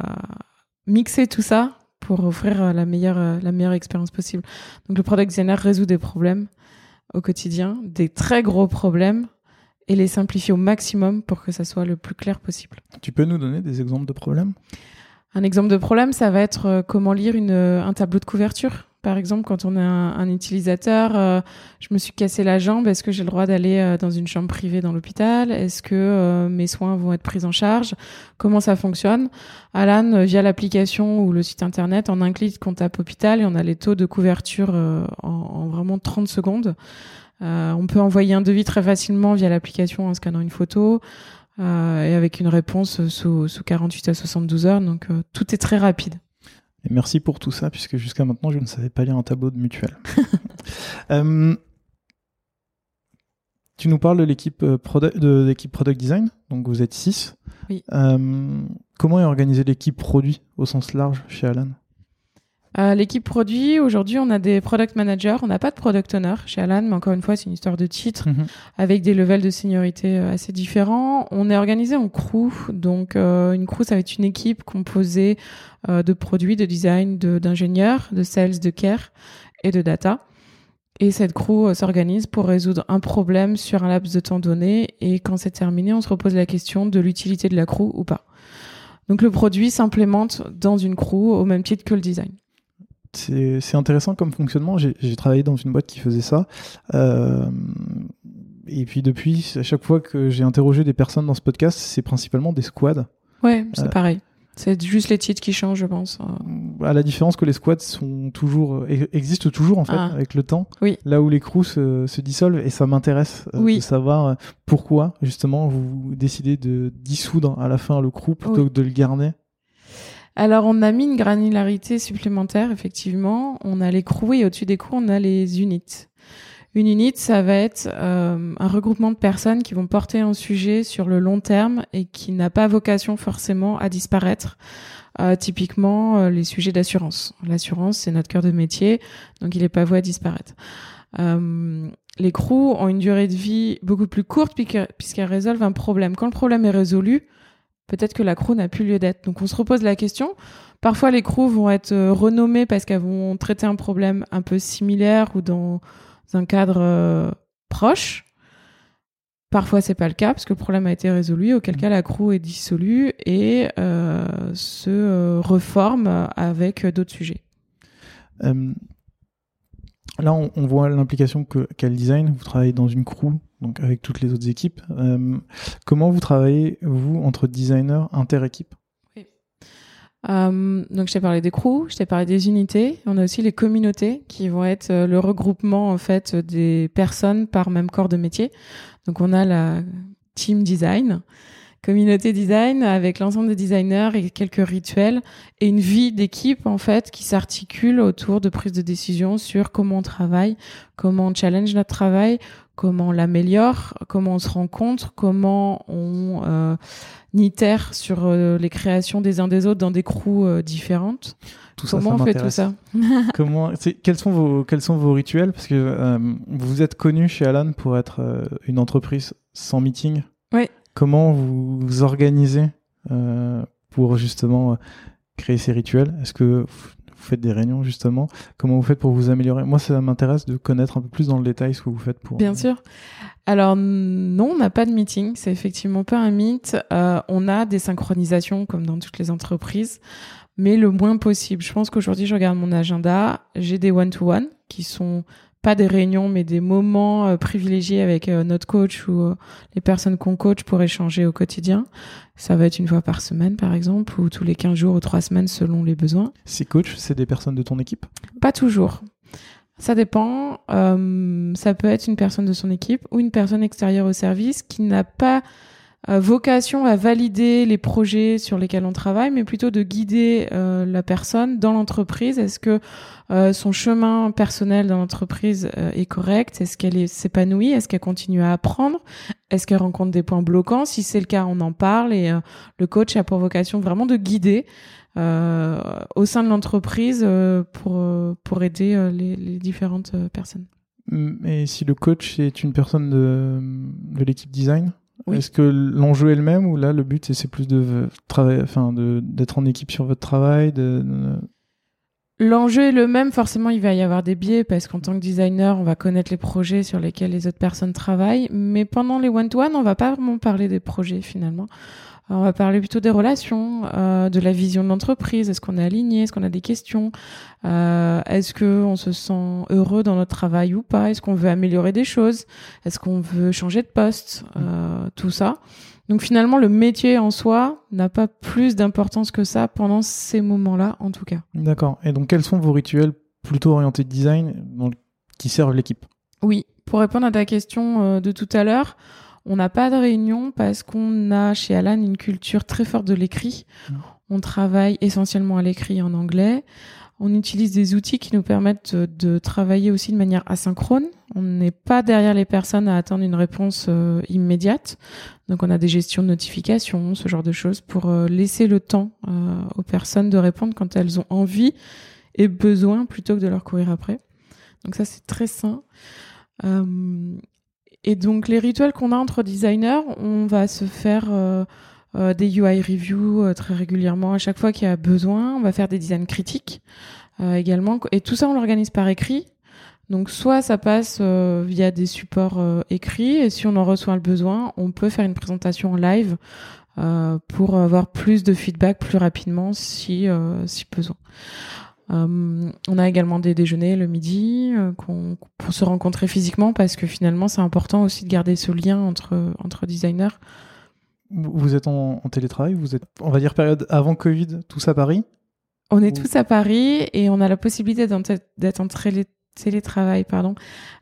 mixer tout ça pour offrir euh, la meilleure, euh, la meilleure expérience possible. Donc le product designer résout des problèmes au quotidien, des très gros problèmes, et les simplifier au maximum pour que ça soit le plus clair possible. Tu peux nous donner des exemples de problèmes? Un exemple de problème, ça va être euh, comment lire une, un tableau de couverture. Par exemple, quand on est un, utilisateur, euh, je me suis cassé la jambe, est-ce que j'ai le droit d'aller euh, dans une chambre privée dans l'hôpital? Est-ce que euh, mes soins vont être pris en charge? Comment ça fonctionne? Alan, via l'application ou le site internet, en un clic, on tape hôpital et on a les taux de couverture en, en, vraiment 30 secondes. on peut envoyer un devis très facilement via l'application en scannant une photo. et avec une réponse sous, sous 48 à 72 heures, donc tout est très rapide. Et merci pour tout ça, puisque jusqu'à maintenant, je ne savais pas lire un tableau de mutuelle. Euh, tu nous parles de l'équipe euh, product, de l'équipe product design, donc vous êtes 6. Oui. Euh, comment est organisée l'équipe produit au sens large chez Alan? Euh, l'équipe produit, aujourd'hui, on a des product managers. On n'a pas de product owner chez Alan, mais encore une fois, c'est une histoire de titre mhm. avec des levels de seniorité euh, assez différents. On est organisé en crew. Donc, euh, une crew, ça va être une équipe composée de produits, de design, d'ingénieurs, de, sales, de care et de data. Et cette crew s'organise pour résoudre un problème sur un laps de temps donné. Et quand c'est terminé, on se repose la question de l'utilité de la crew ou pas. Donc, le produit s'implémente dans une crew au même titre que le design c'est intéressant comme fonctionnement. J'ai travaillé dans une boîte qui faisait ça. Euh, et puis depuis, à chaque fois que j'ai interrogé des personnes dans ce podcast, c'est principalement des squads. Ouais, c'est euh, pareil. C'est juste les titres qui changent, je pense. À la différence que les squads sont toujours existent toujours en fait ah. avec le temps. Oui. Là où les crews se, dissolvent et ça m'intéresse euh, de savoir pourquoi justement vous décidez de dissoudre à la fin le crew plutôt que de le garder. Alors, on a mis une granularité supplémentaire, effectivement. On a les crews et au-dessus des crews, on a les units. Une unit, ça va être euh, un regroupement de personnes qui vont porter un sujet sur le long terme et qui n'a pas vocation forcément à disparaître. Euh, typiquement, euh, les sujets d'assurance. L'assurance, c'est notre cœur de métier, donc il n'est pas voué à disparaître. les crews ont une durée de vie beaucoup plus courte puisqu'elles résolvent un problème. Quand le problème est résolu, peut-être que la crew n'a plus lieu d'être. Donc on se repose la question. Parfois les crews vont être euh, renommées parce qu'elles vont traiter un problème un peu similaire ou dans un cadre euh, proche. Parfois c'est pas le cas parce que le problème a été résolu, auquel cas la crew est dissolue et euh, se reforme avec d'autres sujets. Là on, voit l'implication qu'a le design. Vous travaillez dans une crew donc avec toutes les autres équipes. Euh, comment vous travaillez, vous, entre designers inter-équipes? Oui. Euh, donc je t'ai parlé des crews, je t'ai parlé des unités. On a aussi les communautés qui vont être euh, le regroupement en fait des personnes par même corps de métier. Donc on a la team design, communauté design avec l'ensemble des designers et quelques rituels et une vie d'équipe en fait qui s'articule autour de prise de décision sur comment on travaille, comment on challenge notre travail, comment on l'améliore, comment on se rencontre, comment on euh, itère sur euh, les créations des uns des autres dans des crews euh, différentes. Tout comment ça, on fait tout ça Comment Quels sont vos quels sont vos rituels? Parce que euh, vous êtes connu chez Alan pour être une entreprise sans meeting. Oui. Comment vous vous organisez pour justement créer ces rituels? Est-ce que vous faites des réunions justement? Comment vous faites pour vous améliorer? Moi, ça m'intéresse de connaître un peu plus dans le détail ce que vous faites pour. Bien sûr. Alors non, on n'a pas de meeting. C'est effectivement pas un mythe. Euh, on a des synchronisations comme dans toutes les entreprises, mais le moins possible. Je pense qu'aujourd'hui, je regarde mon agenda. J'ai des one-to-one qui sont pas des réunions, mais des moments euh, privilégiés avec euh, notre coach ou euh, les personnes qu'on coach pour échanger au quotidien. Ça va être une fois par semaine, par exemple, ou tous les 15 jours ou 3 semaines selon les besoins. Ces coachs, c'est des personnes de ton équipe? Pas toujours. Ça dépend. ça peut être une personne de son équipe ou une personne extérieure au service qui n'a pas vocation à valider les projets sur lesquels on travaille, mais plutôt de guider euh, la personne dans l'entreprise. Est-ce que euh, son chemin personnel dans l'entreprise est correct? Est-ce qu'elle est s'épanouit? Est-ce qu'elle continue à apprendre? Est-ce qu'elle rencontre des points bloquants? Si c'est le cas, on en parle. Et le coach a pour vocation vraiment de guider au sein de l'entreprise pour pour aider les, les différentes personnes. Et si le coach est une personne de, de l'équipe design? Est-ce que l'enjeu est le même ou là le but c'est plus de travailler, enfin d'être en équipe sur votre travail de... L'enjeu est le même, forcément il va y avoir des biais parce qu'en tant que designer on va connaître les projets sur lesquels les autres personnes travaillent, mais pendant les one-to-one on va pas vraiment parler des projets finalement. On va parler plutôt des relations, euh, de la vision de l'entreprise. Est-ce qu'on est aligné? Est-ce qu'on a des questions? Euh, Est-ce qu'on se sent heureux dans notre travail ou pas? Est-ce qu'on veut améliorer des choses? Est-ce qu'on veut changer de poste? Euh, Tout ça. Donc finalement, le métier en soi n'a pas plus d'importance que ça pendant ces moments-là, en tout cas. D'accord. Et donc, quels sont vos rituels plutôt orientés design qui servent l'équipe? Oui. Pour répondre à ta question de tout à l'heure, on n'a pas de réunion parce qu'on a chez Alan une culture très forte de l'écrit. Mmh. On travaille essentiellement à l'écrit en anglais. On utilise des outils qui nous permettent de, travailler aussi de manière asynchrone. On n'est pas derrière les personnes à attendre une réponse euh, immédiate. Donc on a des gestions de notifications, ce genre de choses, pour euh, laisser le temps euh, aux personnes de répondre quand elles ont envie et besoin plutôt que de leur courir après. Donc ça c'est très sain. Et donc les rituels qu'on a entre designers, on va se faire euh, euh, des UI reviews euh, très régulièrement à chaque fois qu'il y a besoin. On va faire des designs critiques également. Et tout ça, on l'organise par écrit. Donc soit ça passe via des supports écrits et si on en reçoit le besoin, on peut faire une présentation en live pour avoir plus de feedback plus rapidement si, si besoin. Euh, on a également des déjeuners le midi euh, pour se rencontrer physiquement parce que finalement c'est important aussi de garder ce lien entre, entre designers. Vous êtes en, télétravail, vous êtes, on va dire, période avant Covid, tous à Paris? On est tous à Paris et on a la possibilité d'être en télétravail pardon,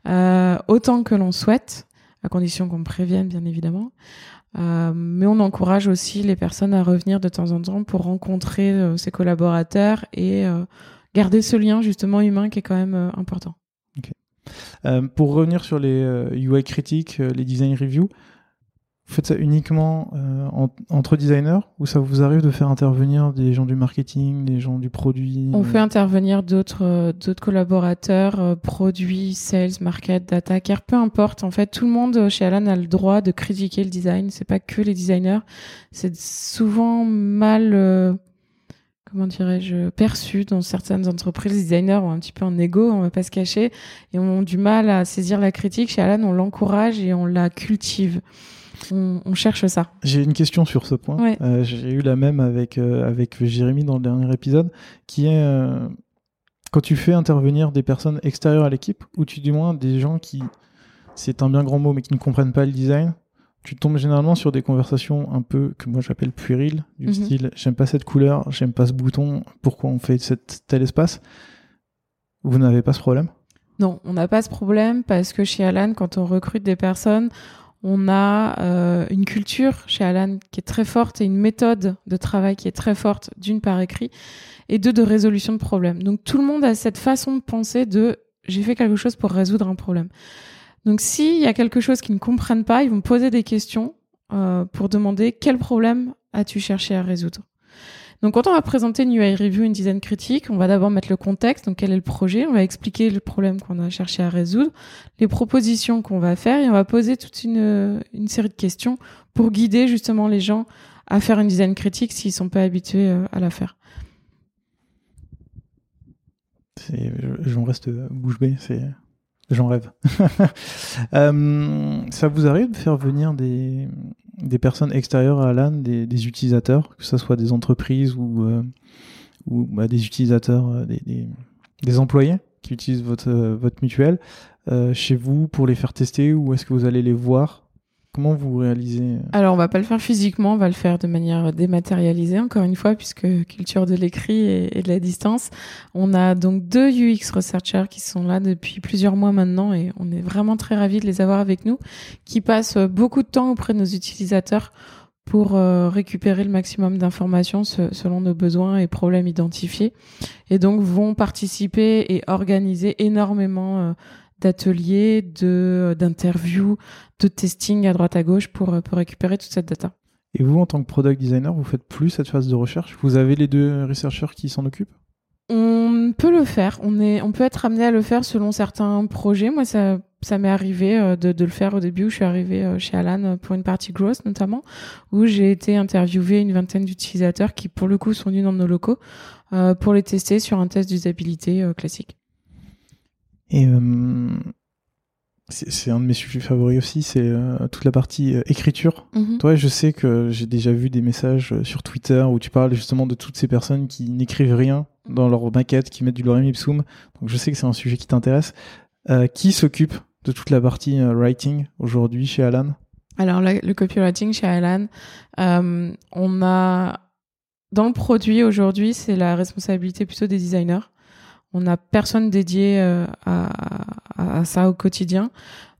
euh, autant que l'on souhaite, à condition qu'on prévienne bien évidemment. mais on encourage aussi les personnes à revenir de temps en temps pour rencontrer ses collaborateurs et garder ce lien justement humain qui est quand même euh, important. Euh, pour revenir sur les UI euh, critiques, les design reviews, vous faites ça uniquement entre designers ou ça vous arrive de faire intervenir des gens du marketing, des gens du produit On fait intervenir d'autres collaborateurs, produits, sales, market, data, car peu importe. En fait, tout le monde chez Alan a le droit de critiquer le design. C'est pas que les designers. C'est souvent mal comment dirais-je, perçu dans certaines entreprises. Les designers ont un petit peu un ego, on va pas se cacher, et ont du mal à saisir la critique. Chez Alan, on l'encourage et on la cultive. On, cherche ça. J'ai une question sur ce point. Euh, j'ai eu la même avec, euh, avec Jérémy dans le dernier épisode, qui est euh, quand tu fais intervenir des personnes extérieures à l'équipe, ou tu du moins des gens qui, c'est un bien grand mot, mais qui ne comprennent pas le design, tu tombes généralement sur des conversations un peu que moi j'appelle puériles, du mhm. style j'aime pas cette couleur, j'aime pas ce bouton, pourquoi on fait cet, tel espace? Vous n'avez pas ce problème? Non, on n'a pas ce problème parce que chez Alan, quand on recrute des personnes, on a euh, une culture chez Alan qui est très forte et une méthode de travail qui est très forte, d'une part écrit, et deux de résolution de problèmes. Donc tout le monde a cette façon de penser de j'ai fait quelque chose pour résoudre un problème. Donc s'il y a quelque chose qu'ils ne comprennent pas, ils vont poser des questions euh, pour demander quel problème as-tu cherché à résoudre. Donc quand on va présenter une UI review, une design critique, on va d'abord mettre le contexte, donc quel est le projet, on va expliquer le problème qu'on a cherché à résoudre, les propositions qu'on va faire et on va poser toute une, une série de questions pour guider justement les gens à faire une design critique s'ils sont pas habitués euh, à la faire. J'en reste bouche bée, c'est J'en rêve. Euh, ça vous arrive de faire venir des, personnes extérieures à Alan, des, utilisateurs, que ce soit des entreprises ou, euh, bah, des utilisateurs, euh, des, des, employés qui utilisent votre, votre mutuelle chez vous pour les faire tester ou est-ce que vous allez les voir Comment vous réalisez Alors, on va pas le faire physiquement, on va le faire de manière dématérialisée, encore une fois, puisque culture de l'écrit et, de la distance. On a donc deux UX researchers qui sont là depuis plusieurs mois maintenant et on est vraiment très ravis de les avoir avec nous, qui passent beaucoup de temps auprès de nos utilisateurs pour euh, récupérer le maximum d'informations selon nos besoins et problèmes identifiés et donc vont participer et organiser énormément euh, d'ateliers, de d'interviews, de testing à droite à gauche pour, pour récupérer toute cette data. Et vous, en tant que product designer, vous faites plus cette phase de recherche? Vous avez les deux researchers qui s'en occupent? On peut le faire. On, est, on peut être amené à le faire selon certains projets. Moi, ça, ça m'est arrivé euh, de, de, le faire au début. Je suis arrivée euh, chez Alan pour une partie growth notamment, où j'ai été interviewée une vingtaine d'utilisateurs qui, pour le coup, sont venus dans nos locaux euh, pour les tester sur un test d'usabilité classique. Et euh, c'est un de mes sujets favoris aussi, c'est euh, toute la partie euh, écriture. Mhm. Toi, je sais que j'ai déjà vu des messages sur Twitter où tu parles justement de toutes ces personnes qui n'écrivent rien dans leur maquette, qui mettent du lorem ipsum. Donc je sais que c'est un sujet qui t'intéresse. qui s'occupe de toute la partie writing aujourd'hui chez Alan? Alors le copywriting chez Alan, on a dans le produit aujourd'hui, c'est la responsabilité plutôt des designers. On n'a personne dédié euh, à, ça au quotidien.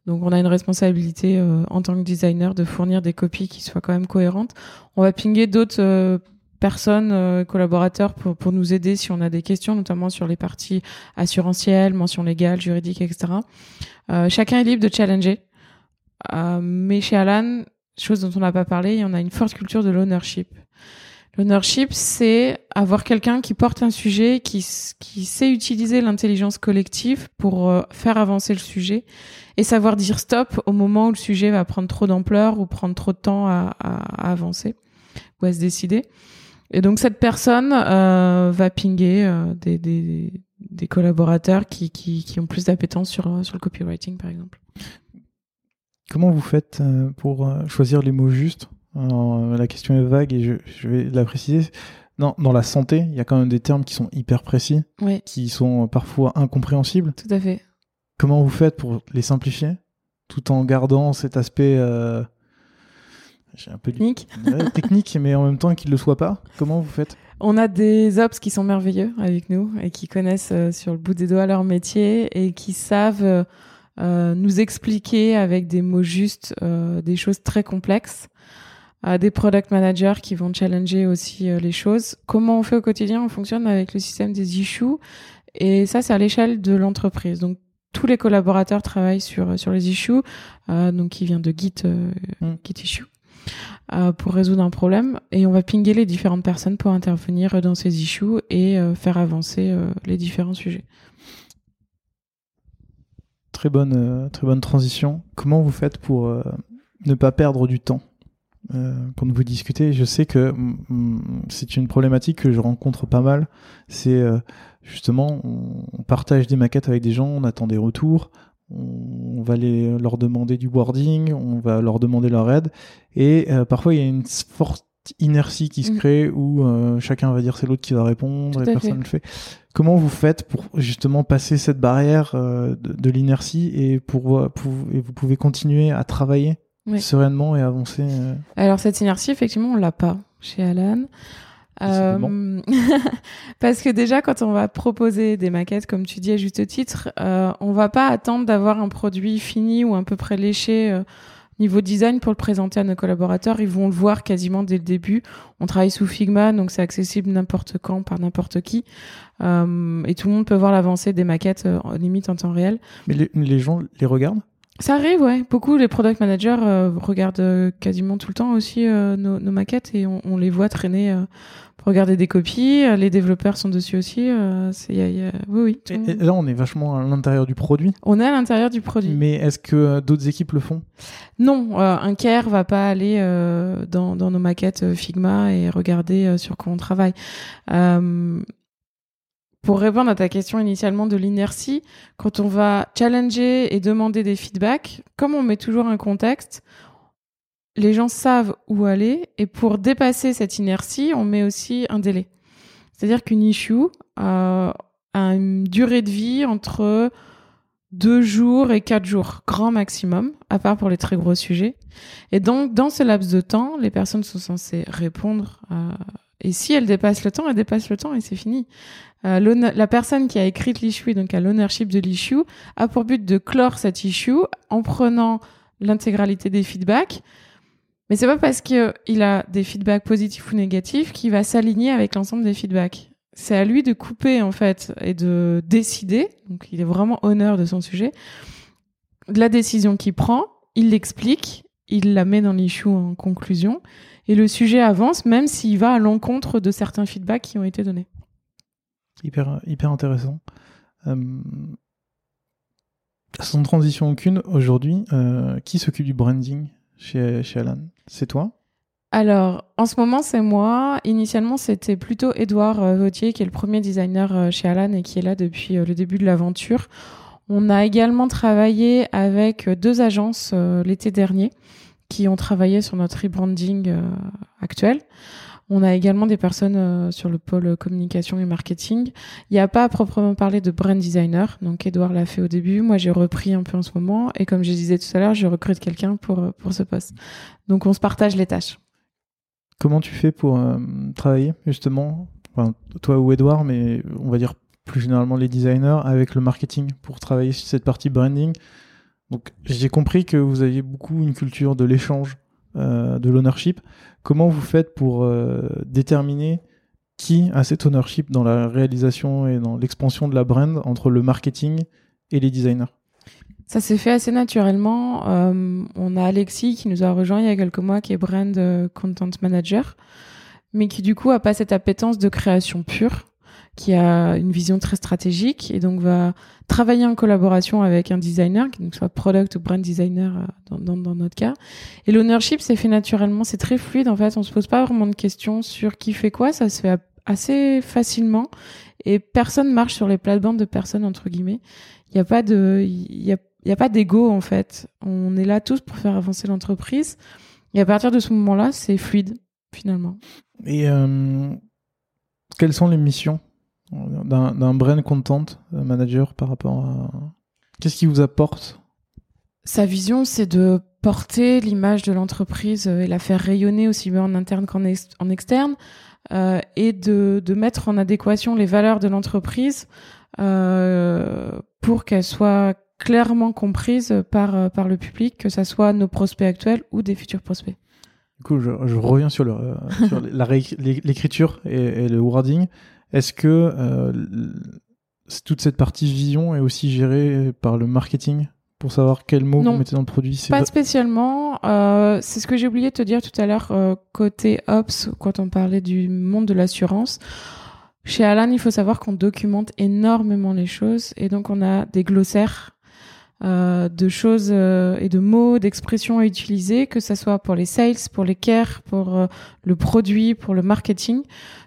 Donc on a une responsabilité euh, en tant que designer de fournir des copies qui soient quand même cohérentes. On va pinguer d'autres euh, personnes, collaborateurs pour, pour nous aider si on a des questions, notamment sur les parties assurantielles, mentions légales, juridiques, etc. chacun est libre de challenger. mais chez Alan, chose dont on n'a pas parlé, en a une forte culture de l'ownership. L'ownership, c'est avoir quelqu'un qui porte un sujet, qui, qui sait utiliser l'intelligence collective pour euh, faire avancer le sujet et savoir dire stop au moment où le sujet va prendre trop d'ampleur ou prendre trop de temps à, avancer ou à se décider. Et donc cette personne euh, va pinguer euh, des, des, des, collaborateurs qui, qui, qui ont plus d'appétence sur, sur le copywriting, par exemple. Comment vous faites pour choisir les mots justes? Euh, la question est vague et je, vais la préciser. Non, dans la santé, il y a quand même des termes qui sont hyper précis, qui sont parfois incompréhensibles. Tout à fait. Comment vous faites pour les simplifier, tout en gardant cet aspect euh, un peu technique, technique, mais en même temps qu'il ne le soit pas? Comment vous faites? On a des ops qui sont merveilleux avec nous et qui connaissent euh, sur le bout des doigts leur métier et qui savent nous expliquer avec des mots justes des choses très complexes des product managers qui vont challenger aussi euh, les choses. Comment on fait au quotidien? On fonctionne avec le système des issues et ça c'est à l'échelle de l'entreprise. Donc tous les collaborateurs travaillent sur euh, sur les issues, euh, donc qui vient de Git euh, mm. Git issue. Euh, pour résoudre un problème et on va pinguer les différentes personnes pour intervenir dans ces issues et faire avancer les différents sujets. Très bonne, très bonne transition. Comment vous faites pour ne pas perdre du temps? Euh, quand vous discutez, je sais que mm, mm, c'est une problématique que je rencontre pas mal. C'est euh, justement, on, partage des maquettes avec des gens, on attend des retours, on, va les, leur demander du wording, on va leur demander leur aide, et euh, parfois il y a une forte inertie qui se mm. crée où chacun va dire c'est l'autre qui va répondre et personne ne le fait. Comment vous faites pour justement passer cette barrière de, l'inertie et pour, pour et vous pouvez continuer à travailler? Sereinement et avancer euh. Alors cette inertie, effectivement, on l'a pas chez Alan. Euh, parce que déjà, quand on va proposer des maquettes, comme tu dis à juste titre, euh, on va pas attendre d'avoir un produit fini ou à peu près léché euh, niveau design pour le présenter à nos collaborateurs. Ils vont le voir quasiment dès le début. On travaille sous Figma, donc c'est accessible n'importe quand par n'importe qui, euh, et tout le monde peut voir l'avancée des maquettes limite en temps réel. Mais les, les gens les regardent? Ça arrive, ouais. Beaucoup les product managers euh, regardent euh, quasiment tout le temps aussi euh, nos, nos, maquettes et on, on les voit traîner pour regarder des copies. Les développeurs sont dessus aussi. c'est, y a, y a... Oui, oui. Et, là, on est vachement à l'intérieur du produit. On est à l'intérieur du produit. Mais est-ce que d'autres équipes le font? Non, un care va pas aller dans, dans nos maquettes Figma et regarder sur quoi on travaille pour répondre à ta question initialement de l'inertie, quand on va challenger et demander des feedbacks, comme on met toujours un contexte, les gens savent où aller et pour dépasser cette inertie, on met aussi un délai. C'est-à-dire qu'une issue euh, a une durée de vie entre deux jours et quatre jours, grand maximum, à part pour les très gros sujets. Et donc, dans ce laps de temps, les personnes sont censées répondre. Euh, et si elles dépassent le temps, elles dépassent le temps et c'est fini. Euh, la personne qui a écrit l'issue, donc à l'ownership de l'issue, a pour but de clore cette issue en prenant l'intégralité des feedbacks. Mais c'est pas parce qu'il a des feedbacks positifs ou négatifs qu'il va s'aligner avec l'ensemble des feedbacks c'est à lui de couper en fait et de décider. Donc il est vraiment honneur de son sujet. De la décision qu'il prend, il l'explique, il la met dans l'issue en conclusion et le sujet avance même s'il va à l'encontre de certains feedbacks qui ont été donnés. Hyper hyper intéressant. Euh, sans transition aucune, aujourd'hui, euh, qui s'occupe du branding chez, chez Alan? C'est toi? Alors, en ce moment, c'est moi. Initialement, c'était plutôt Edouard euh, Vautier, qui est le premier designer chez Alan et qui est là depuis le début de l'aventure. On a également travaillé avec deux agences l'été dernier qui ont travaillé sur notre rebranding actuel. On a également des personnes sur le pôle communication et marketing. Il n'y a pas à proprement parler de brand designer, donc Edouard l'a fait au début. Moi, j'ai repris un peu en ce moment, et comme je disais tout à l'heure, je recrute quelqu'un pour pour ce poste. Donc, on se partage les tâches. Comment tu fais pour euh, travailler justement, toi ou Edouard, mais on va dire plus généralement les designers, avec le marketing pour travailler sur cette partie branding Donc j'ai compris que vous aviez beaucoup une culture de l'échange, euh, de l'ownership. Comment vous faites pour euh, déterminer qui a cet ownership dans la réalisation et dans l'expansion de la brand entre le marketing et les designers? Ça s'est fait assez naturellement. Euh, on a Alexis qui nous a rejoint il y a quelques mois, qui est brand content manager, mais qui du coup a pas cette appétence de création pure, qui a une vision très stratégique et donc va travailler en collaboration avec un designer, qui soit product ou brand designer euh, dans, notre cas. Et l'ownership s'est fait naturellement, c'est très fluide en fait. On se pose pas vraiment de questions sur qui fait quoi, ça se fait assez facilement et personne marche sur les plates-bandes de personnes entre guillemets. Il n'y a pas de, il y a n'y a pas d'ego en fait. On est là tous pour faire avancer l'entreprise. Et à partir de ce moment-là, c'est fluide finalement. Et euh, quelles sont les missions d'un brand content manager par rapport à... Qu'est-ce qui vous apporte? Sa vision, c'est de porter l'image de l'entreprise et la faire rayonner aussi bien en interne qu'en en externe, euh, et de, de, mettre en adéquation les valeurs de l'entreprise euh, pour qu'elles soient clairement comprise par, euh, par le public, que ce soit nos prospects actuels ou des futurs prospects. Du coup, je, reviens sur, le, euh, sur l'écriture et, le wording. Est-ce que euh, toute cette partie vision est aussi gérée par le marketing pour savoir quels mots vous mettez dans le produit Pas spécialement. c'est ce que j'ai oublié de te dire tout à l'heure côté Ops, quand on parlait du monde de l'assurance. Chez Alan, il faut savoir qu'on documente énormément les choses et donc on a des glossaires euh, de choses euh, et de mots, d'expressions à utiliser, que ce soit pour les sales, pour les care, pour euh, le produit, pour le marketing.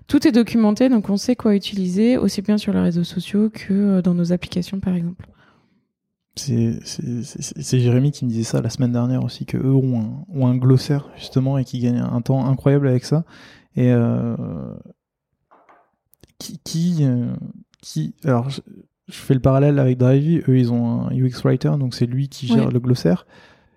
Tout est documenté, donc on sait quoi utiliser, aussi bien sur les réseaux sociaux que dans nos applications, par exemple. C'est Jérémy qui me disait ça la semaine dernière aussi, que eux ont un, ont un glossaire justement et qui gagnent un temps incroyable avec ça. Et qui, qui, qui, alors je fais le parallèle avec Drivey, eux ils ont un UX writer, donc c'est lui qui gère le glossaire.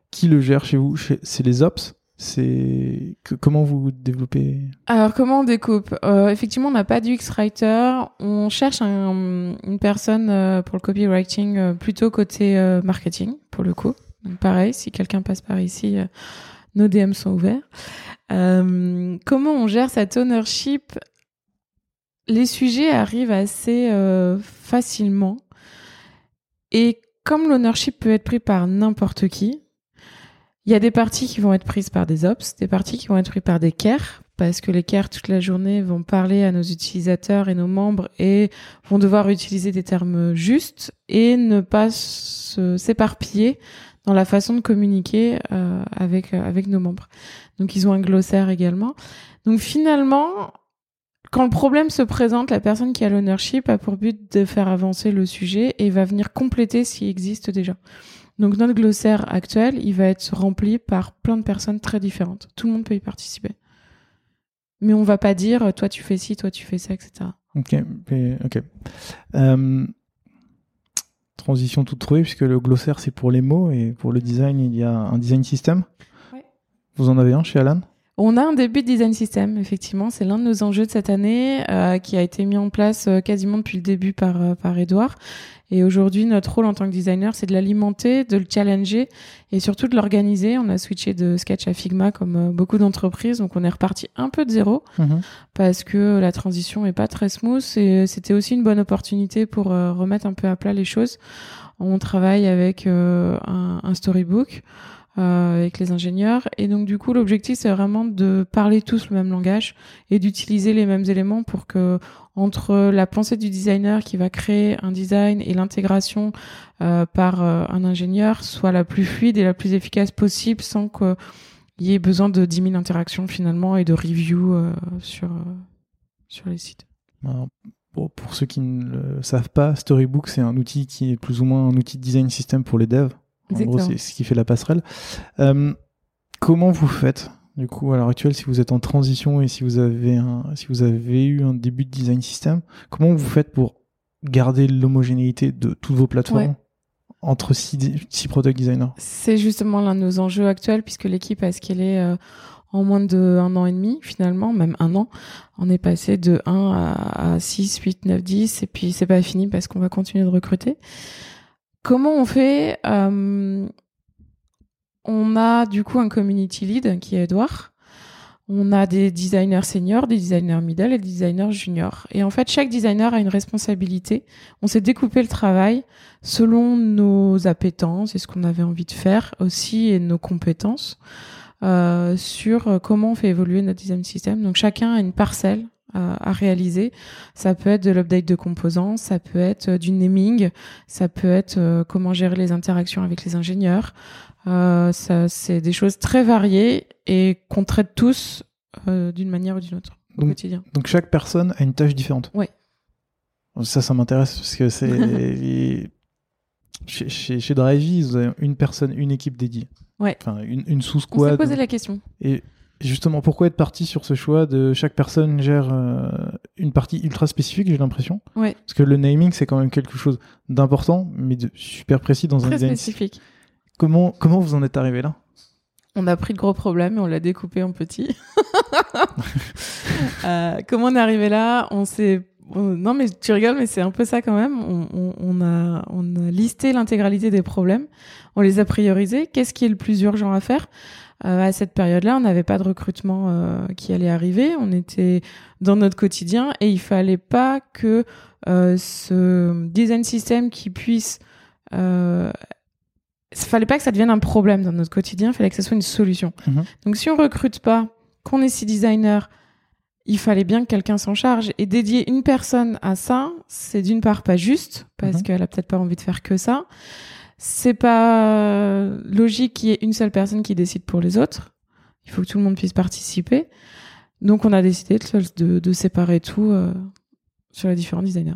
Qui le gère chez vous? C'est les ops c'est comment vous développez? Alors comment on découpe? Euh, Effectivement, on n'a pas d'UX writer. On cherche une personne euh, pour le copywriting euh, plutôt côté marketing pour le coup. Pareil, si quelqu'un passe par ici, nos DM sont ouverts. comment on gère cette ownership? Les sujets arrivent assez facilement. Et comme l'ownership peut être pris par n'importe qui, il y a des parties qui vont être prises par des ops, des parties qui vont être prises par des care, parce que les care toute la journée vont parler à nos utilisateurs et nos membres et vont devoir utiliser des termes justes et ne pas s'éparpiller dans la façon de communiquer euh, avec avec nos membres. Donc ils ont un glossaire également. Donc finalement, quand le problème se présente, la personne qui a l'ownership a pour but de faire avancer le sujet et va venir compléter qui existe déjà. Donc notre glossaire actuel, il va être rempli par plein de personnes très différentes. Tout le monde peut y participer. Mais on va pas dire toi tu fais ci, toi tu fais ça, etc. Ok, ok. Euh, Transition toute trouvée, puisque le glossaire, c'est pour les mots, et pour le design, il y a un design system. Ouais. Vous en avez un chez Alan? On a un début de design system, effectivement. C'est l'un de nos enjeux de cette année, euh, qui a été mis en place euh, quasiment depuis le début par, euh, par Edouard. Et aujourd'hui, notre rôle en tant que designer, c'est de l'alimenter, de le challenger et surtout de l'organiser. On a switché de Sketch à Figma comme euh, beaucoup d'entreprises, donc on est reparti un peu de zéro Mhm. parce que la transition est pas très smooth et c'était aussi une bonne opportunité pour remettre un peu à plat les choses. On travaille avec un, un storybook avec les ingénieurs et donc du coup l'objectif c'est vraiment de parler tous le même langage et d'utiliser les mêmes éléments pour que entre la pensée du designer qui va créer un design et l'intégration euh, par euh, un ingénieur soit la plus fluide et la plus efficace possible sans qu'il y ait besoin de 10 000 interactions finalement et de review euh, sur, euh, sur les sites. Pour ceux qui ne le savent pas, Storybook, c'est un outil qui est plus ou moins un outil de design system pour les devs. En gros, c'est ce qui fait la passerelle. Euh, comment vous faites, du coup, à l'heure actuelle, si vous êtes en transition et si vous avez, un, si vous avez eu un début de design system, comment vous faites pour garder l'homogénéité de toutes vos plateformes Ouais. entre six, six product designers? C'est justement l'un de nos enjeux actuels puisque l'équipe a scalé euh, en moins de un an et demi finalement, même un an. On est passé de 1 à, à 6, 8, 9, 10 et puis c'est pas fini parce qu'on va continuer de recruter. Comment on fait Euh, On a du coup un community lead qui est Edouard. On a des designers seniors, des designers middle et des designers juniors. Et en fait, chaque designer a une responsabilité. On s'est découpé le travail selon nos appétences et ce qu'on avait envie de faire aussi et nos compétences euh, sur euh, comment on fait évoluer notre design system. Donc chacun a une parcelle à, à réaliser. Ça peut être de l'update de composants, ça peut être euh, du naming, ça peut être euh, comment gérer les interactions avec les ingénieurs. Euh, ça, c'est des choses très variées et qu'on traite tous d'une manière ou d'une autre au Donc, quotidien. Donc chaque personne a une tâche différente. Ouais. Ça, ça m'intéresse parce que c'est chez, chez, chez Drivey, vous avez une personne, une équipe dédiée. Ouais. Enfin, une, une sous On s'est posé la question. Et justement, pourquoi être parti sur ce choix de chaque personne gère euh, une partie ultra spécifique, j'ai l'impression? Ouais, Parce que le naming, c'est quand même quelque chose d'important, mais de super précis dans un très design. spécifique. Comment, comment vous en êtes arrivé là? On a pris le gros problème et on l'a découpé en petits. Euh, comment on est arrivé là? On s'est on- non mais tu rigoles mais c'est un peu ça quand même. On, on- on a on a listé l'intégralité des problèmes, on les a priorisés. Qu'est-ce qui est le plus urgent à faire? Euh, À cette période-là, on n'avait pas de recrutement euh, qui allait arriver. On était dans notre quotidien et il fallait pas que euh, ce design system qui puisse euh, il fallait pas que ça devienne un problème dans notre quotidien, il fallait que ça soit une solution. Mhm. Donc si on recrute pas, qu'on est six designers, il fallait bien que quelqu'un s'en charge. Et dédier une personne à ça, c'est d'une part pas juste, parce Mhm. qu'elle a peut-être pas envie de faire que ça. C'est pas logique qu'il y ait une seule personne qui décide pour les autres. Il faut que tout le monde puisse participer. Donc on a décidé de, de, de séparer tout euh, sur les différents designers.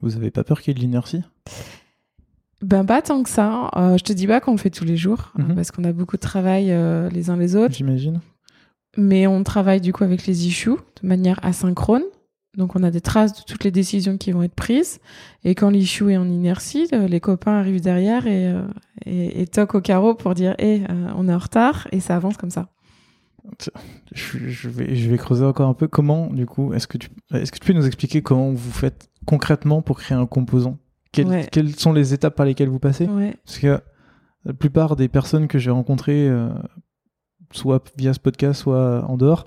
Vous avez pas peur qu'il y ait de l'inertie? Ben pas tant que ça. Euh, je te dis pas qu'on le fait tous les jours Mhm. euh, parce qu'on a beaucoup de travail euh, les uns les autres, J'imagine. mais on travaille du coup avec les issues de manière asynchrone. Donc on a des traces de toutes les décisions qui vont être prises et quand l'issue est en inertie, euh, les copains arrivent derrière et, euh, et, et toquent au carreau pour dire "Eh, euh, on est en retard" et ça avance comme ça. Je, je vais, je vais creuser encore un peu. Comment, du coup, est-ce que tu, est-ce que tu peux nous expliquer comment vous faites concrètement pour créer un composant? Quelles, Ouais. quelles sont les étapes par lesquelles vous passez? Ouais. Parce que la plupart des personnes que j'ai rencontrées, euh, soit via ce podcast, soit en dehors,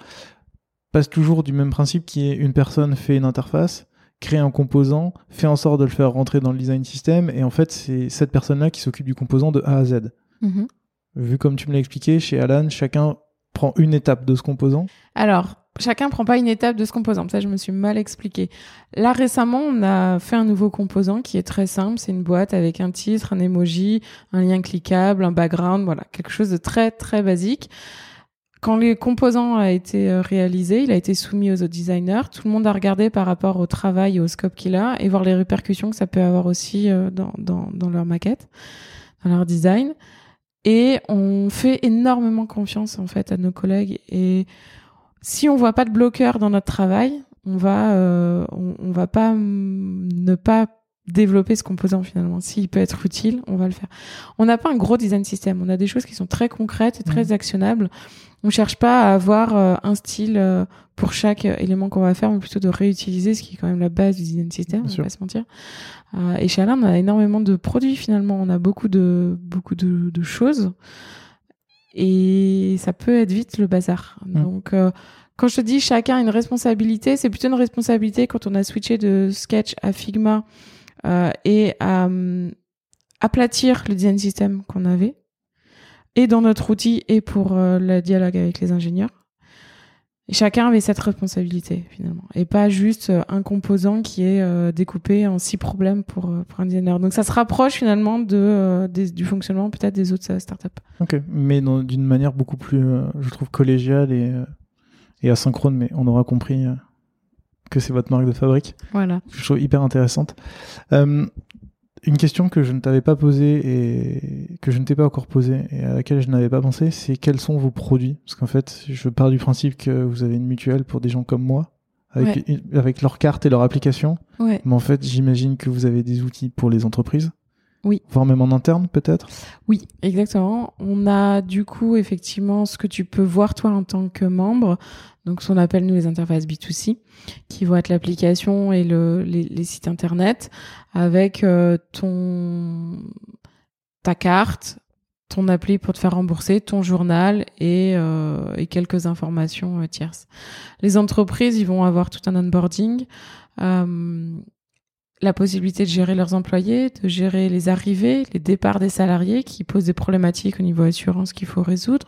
passent toujours du même principe qui est une personne fait une interface, crée un composant, fait en sorte de le faire rentrer dans le design system, et en fait, c'est cette personne-là qui s'occupe du composant de A à Z. Mhm. Vu comme tu me l'as expliqué, chez Alan, chacun prend une étape de ce composant. Alors, chacun prend pas une étape de ce composant. Ça, je me suis mal expliqué. Là, récemment, on a fait un nouveau composant qui est très simple. C'est une boîte avec un titre, un emoji, un lien cliquable, un background, voilà, quelque chose de très, très basique. Quand le composant a été euh, réalisé, il a été soumis aux autres designers. Tout le monde a regardé par rapport au travail et au scope qu'il a et voir les répercussions que ça peut avoir aussi euh, dans, dans, dans leur maquette, dans leur design. Et on fait énormément confiance en fait à nos collègues. Et si on voit pas de bloqueur dans notre travail, on va, euh, on, va pas ne pas développer ce composant finalement. S'il peut être utile, on va le faire. On n'a pas un gros design system. On a des choses qui sont très concrètes et très Mhm. actionnables. On cherche pas à avoir euh, un style euh, pour chaque euh, élément qu'on va faire, mais plutôt de réutiliser ce qui est quand même la base du design system. Bien on va pas se mentir. Euh, et chez Alain, on a énormément de produits finalement. On a beaucoup de beaucoup de, de choses et ça peut être vite le bazar. Mhm. Donc quand je te dis chacun a une responsabilité, c'est plutôt une responsabilité quand on a switché de Sketch à Figma euh, et à hum, aplatir le design system qu'on avait, et dans notre outil et pour euh, le dialogue avec les ingénieurs. Chacun avait cette responsabilité finalement, et pas juste euh, un composant qui est euh, découpé en six problèmes pour, euh, pour un designer. Donc ça se rapproche finalement de, euh, du fonctionnement peut-être des autres euh, startups. Ok, mais d'une manière beaucoup plus, euh, je trouve, collégiale et, euh, et asynchrone, mais on aura compris euh, que c'est votre marque de fabrique. Voilà. Je trouve hyper intéressante. Euh, une question que je ne t'avais pas posée et que je ne t'ai pas encore posée et à laquelle je n'avais pas pensé, c'est quels sont vos produits? Parce qu'en fait, je pars du principe que vous avez une mutuelle pour des gens comme moi, avec, avec leur carte et leur application. Ouais. Mais en fait, j'imagine que vous avez des outils pour les entreprises. Oui. Voire même en interne, peut-être? Oui, exactement. On a du coup effectivement ce que tu peux voir toi en tant que membre, donc ce qu'on appelle nous les interfaces B2C, qui vont être l'application et le, les, les sites internet avec euh, ton ta carte, ton appli pour te faire rembourser, ton journal et, euh, et quelques informations euh, tierces. Les entreprises, ils vont avoir tout un onboarding. euh, la possibilité de gérer leurs employés, de gérer les arrivées, les départs des salariés qui posent des problématiques au niveau assurance qu'il faut résoudre.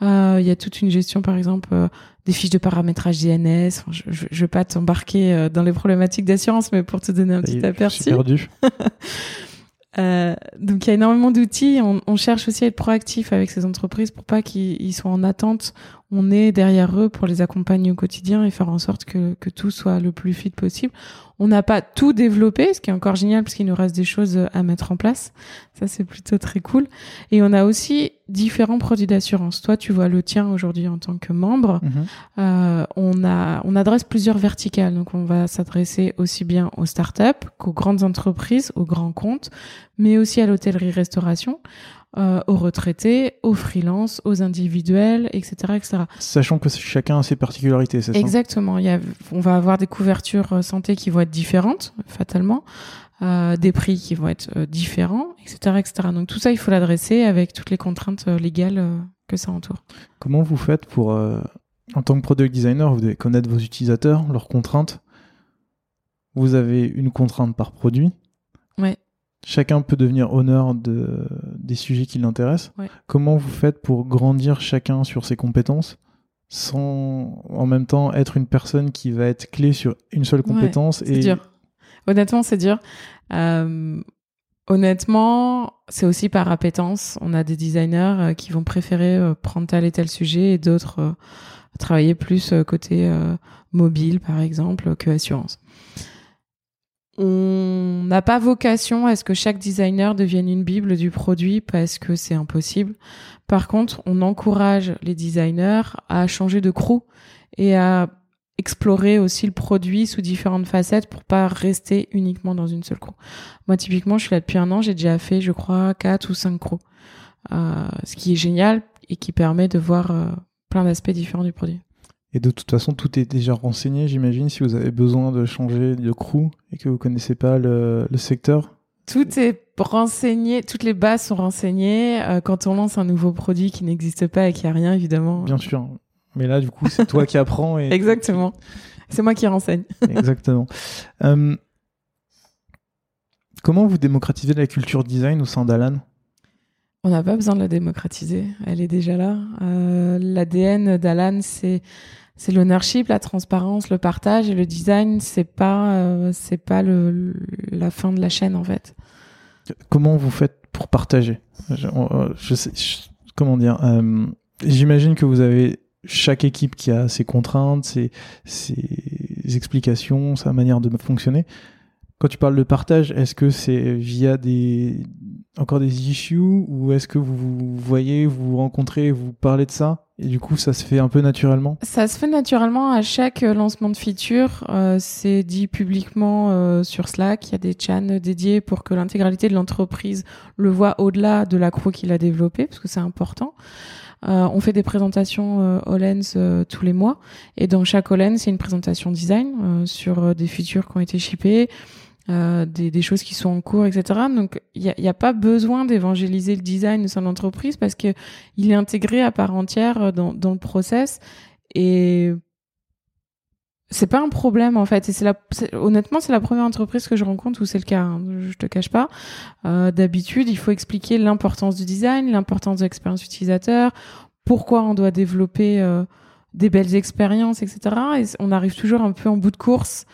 Euh, Il y a toute une gestion, par exemple, euh, des fiches de paramétrage DNS. Enfin, je ne vais pas t'embarquer euh, dans les problématiques d'assurance, mais pour te donner un Ça petit aperçu. Je suis perdu. Euh, donc il y a énormément d'outils. On, on cherche aussi à être proactif avec ces entreprises pour pas qu'ils ils soient en attente. On est derrière eux pour les accompagner au quotidien et faire en sorte que, que tout soit le plus fluide possible. On n'a pas tout développé, ce qui est encore génial parce qu'il nous reste des choses à mettre en place. Ça c'est plutôt très cool. Et on a aussi différents produits d'assurance. Toi tu vois le tien aujourd'hui en tant que membre. Mhm. Euh, on, a, on adresse plusieurs verticales. Donc, on va s'adresser aussi bien aux startups qu'aux grandes entreprises, aux grands comptes, mais aussi à l'hôtellerie-restauration, euh, aux retraités, aux freelances, aux individuels, etc., etc. Sachant que chacun a ses particularités, c'est ça? Exactement. Il y a, on va avoir des couvertures euh, santé qui vont être différentes, fatalement, euh, des prix qui vont être euh, différents, etc., etc. Donc, tout ça, il faut l'adresser avec toutes les contraintes euh, légales que ça entoure. Comment vous faites pour, en tant que product designer, vous devez connaître vos utilisateurs, leurs contraintes. Vous avez une contrainte par produit. Ouais. Chacun peut devenir honneur de, des sujets qui l'intéressent. Ouais. Comment vous faites pour grandir chacun sur ses compétences sans en même temps être une personne qui va être clé sur une seule compétence C'est dur. Honnêtement, c'est dur. Euh, honnêtement, c'est aussi par appétence. On a des designers euh, qui vont préférer euh, prendre tel et tel sujet et d'autres travailler plus côté mobile, par exemple, que assurance. On n'a pas vocation à ce que chaque designer devienne une bible du produit parce que c'est impossible. Par contre, on encourage les designers à changer de crew et à explorer aussi le produit sous différentes facettes pour pas rester uniquement dans une seule crew. Moi, typiquement, je suis là depuis un an, j'ai déjà fait, je crois, quatre ou cinq crews. Euh, ce qui est génial et qui permet de voir euh, plein d'aspects différents du produit. Et de toute façon, tout est déjà renseigné, j'imagine, si vous avez besoin de changer de crew et que vous connaissez pas le, le secteur. Tout est renseigné, toutes les bases sont renseignées. Euh, quand on lance un nouveau produit qui n'existe pas et qui a rien, évidemment. Bien sûr. Mais là, du coup, c'est toi qui apprends. Et... Exactement. C'est moi qui renseigne. Exactement. Euh, comment vous démocratisez la culture design au sein d'Alan? On n'a pas besoin de la démocratiser, elle est déjà là. Euh, L'ADN d'Alan, c'est c'est l'ownership, la transparence, le partage et le design, c'est pas euh, c'est pas le, la fin de la chaîne en fait. Comment vous faites pour partager? Je, je sais, je, comment dire? Euh, J'imagine que vous avez chaque équipe qui a ses contraintes, ses, ses explications, sa manière de fonctionner. Quand tu parles de partage, est-ce que c'est via des encore des issues ou est-ce que vous voyez, vous vous rencontrez, vous parlez de ça Et du coup, ça se fait un peu naturellement? Ça se fait naturellement à chaque lancement de feature. Euh, c'est dit publiquement euh, sur Slack. Il y a des channels dédiés pour que l'intégralité de l'entreprise le voit au-delà de la crew qu'il a développé, parce que c'est important. Euh, on fait des présentations euh, Holens euh, tous les mois. Et dans chaque Holens, c'est une présentation design euh, sur des features qui ont été shippées, euh, des, des, choses qui sont en cours, etc. Donc il n'y a, a, pas besoin d'évangéliser le design de son entreprise parce que il est intégré à part entière euh, dans, dans le process et c'est pas un problème en fait. Et c'est la, honnêtement, c'est la première entreprise que je rencontre où c'est le cas. Hein, je te cache pas. Euh, D'habitude, il faut expliquer l'importance du design, l'importance de l'expérience utilisateur, pourquoi on doit développer euh, des belles expériences, etc. Et on arrive toujours un peu en bout de course.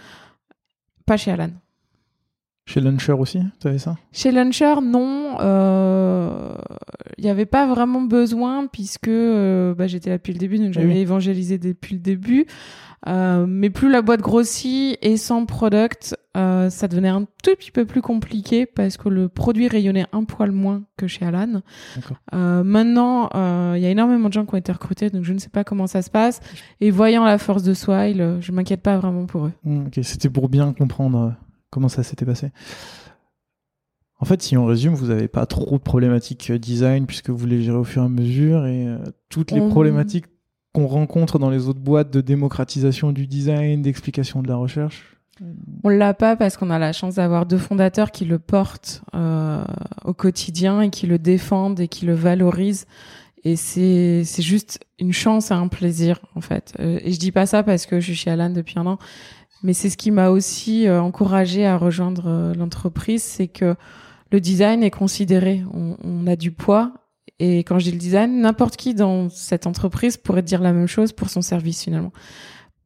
Pas chez Alan. Chez Launcher aussi, tu avais ça? Chez Launcher, non. Il euh, n'y avait pas vraiment besoin puisque euh, bah, j'étais là depuis le début, donc j'avais oui. évangélisé depuis le début. Euh, mais plus la boîte grossit et sans product, euh, ça devenait un tout petit peu plus compliqué parce que le produit rayonnait un poil moins que chez Alan. Euh, maintenant, il y a énormément de gens qui ont été recrutés, donc je ne sais pas comment ça se passe. Et voyant la force de Swile, je m'inquiète pas vraiment pour eux. Mmh, ok, c'était pour bien comprendre comment ça s'était passé. En fait, si on résume, vous n'avez pas trop de problématiques design puisque vous les gérez au fur et à mesure et toutes les on... problématiques qu'on rencontre dans les autres boîtes de démocratisation du design, d'explication de la recherche. On l'a pas parce qu'on a la chance d'avoir deux fondateurs qui le portent euh, au quotidien et qui le défendent et qui le valorisent. Et c'est c'est juste une chance et un plaisir en fait. Euh, et je dis pas ça parce que je suis chez Alan depuis un an, mais c'est ce qui m'a aussi euh, encouragé à rejoindre euh, l'entreprise, c'est que le design est considéré. On, on, a du poids. Et quand je dis le design, n'importe qui dans cette entreprise pourrait dire la même chose pour son service finalement.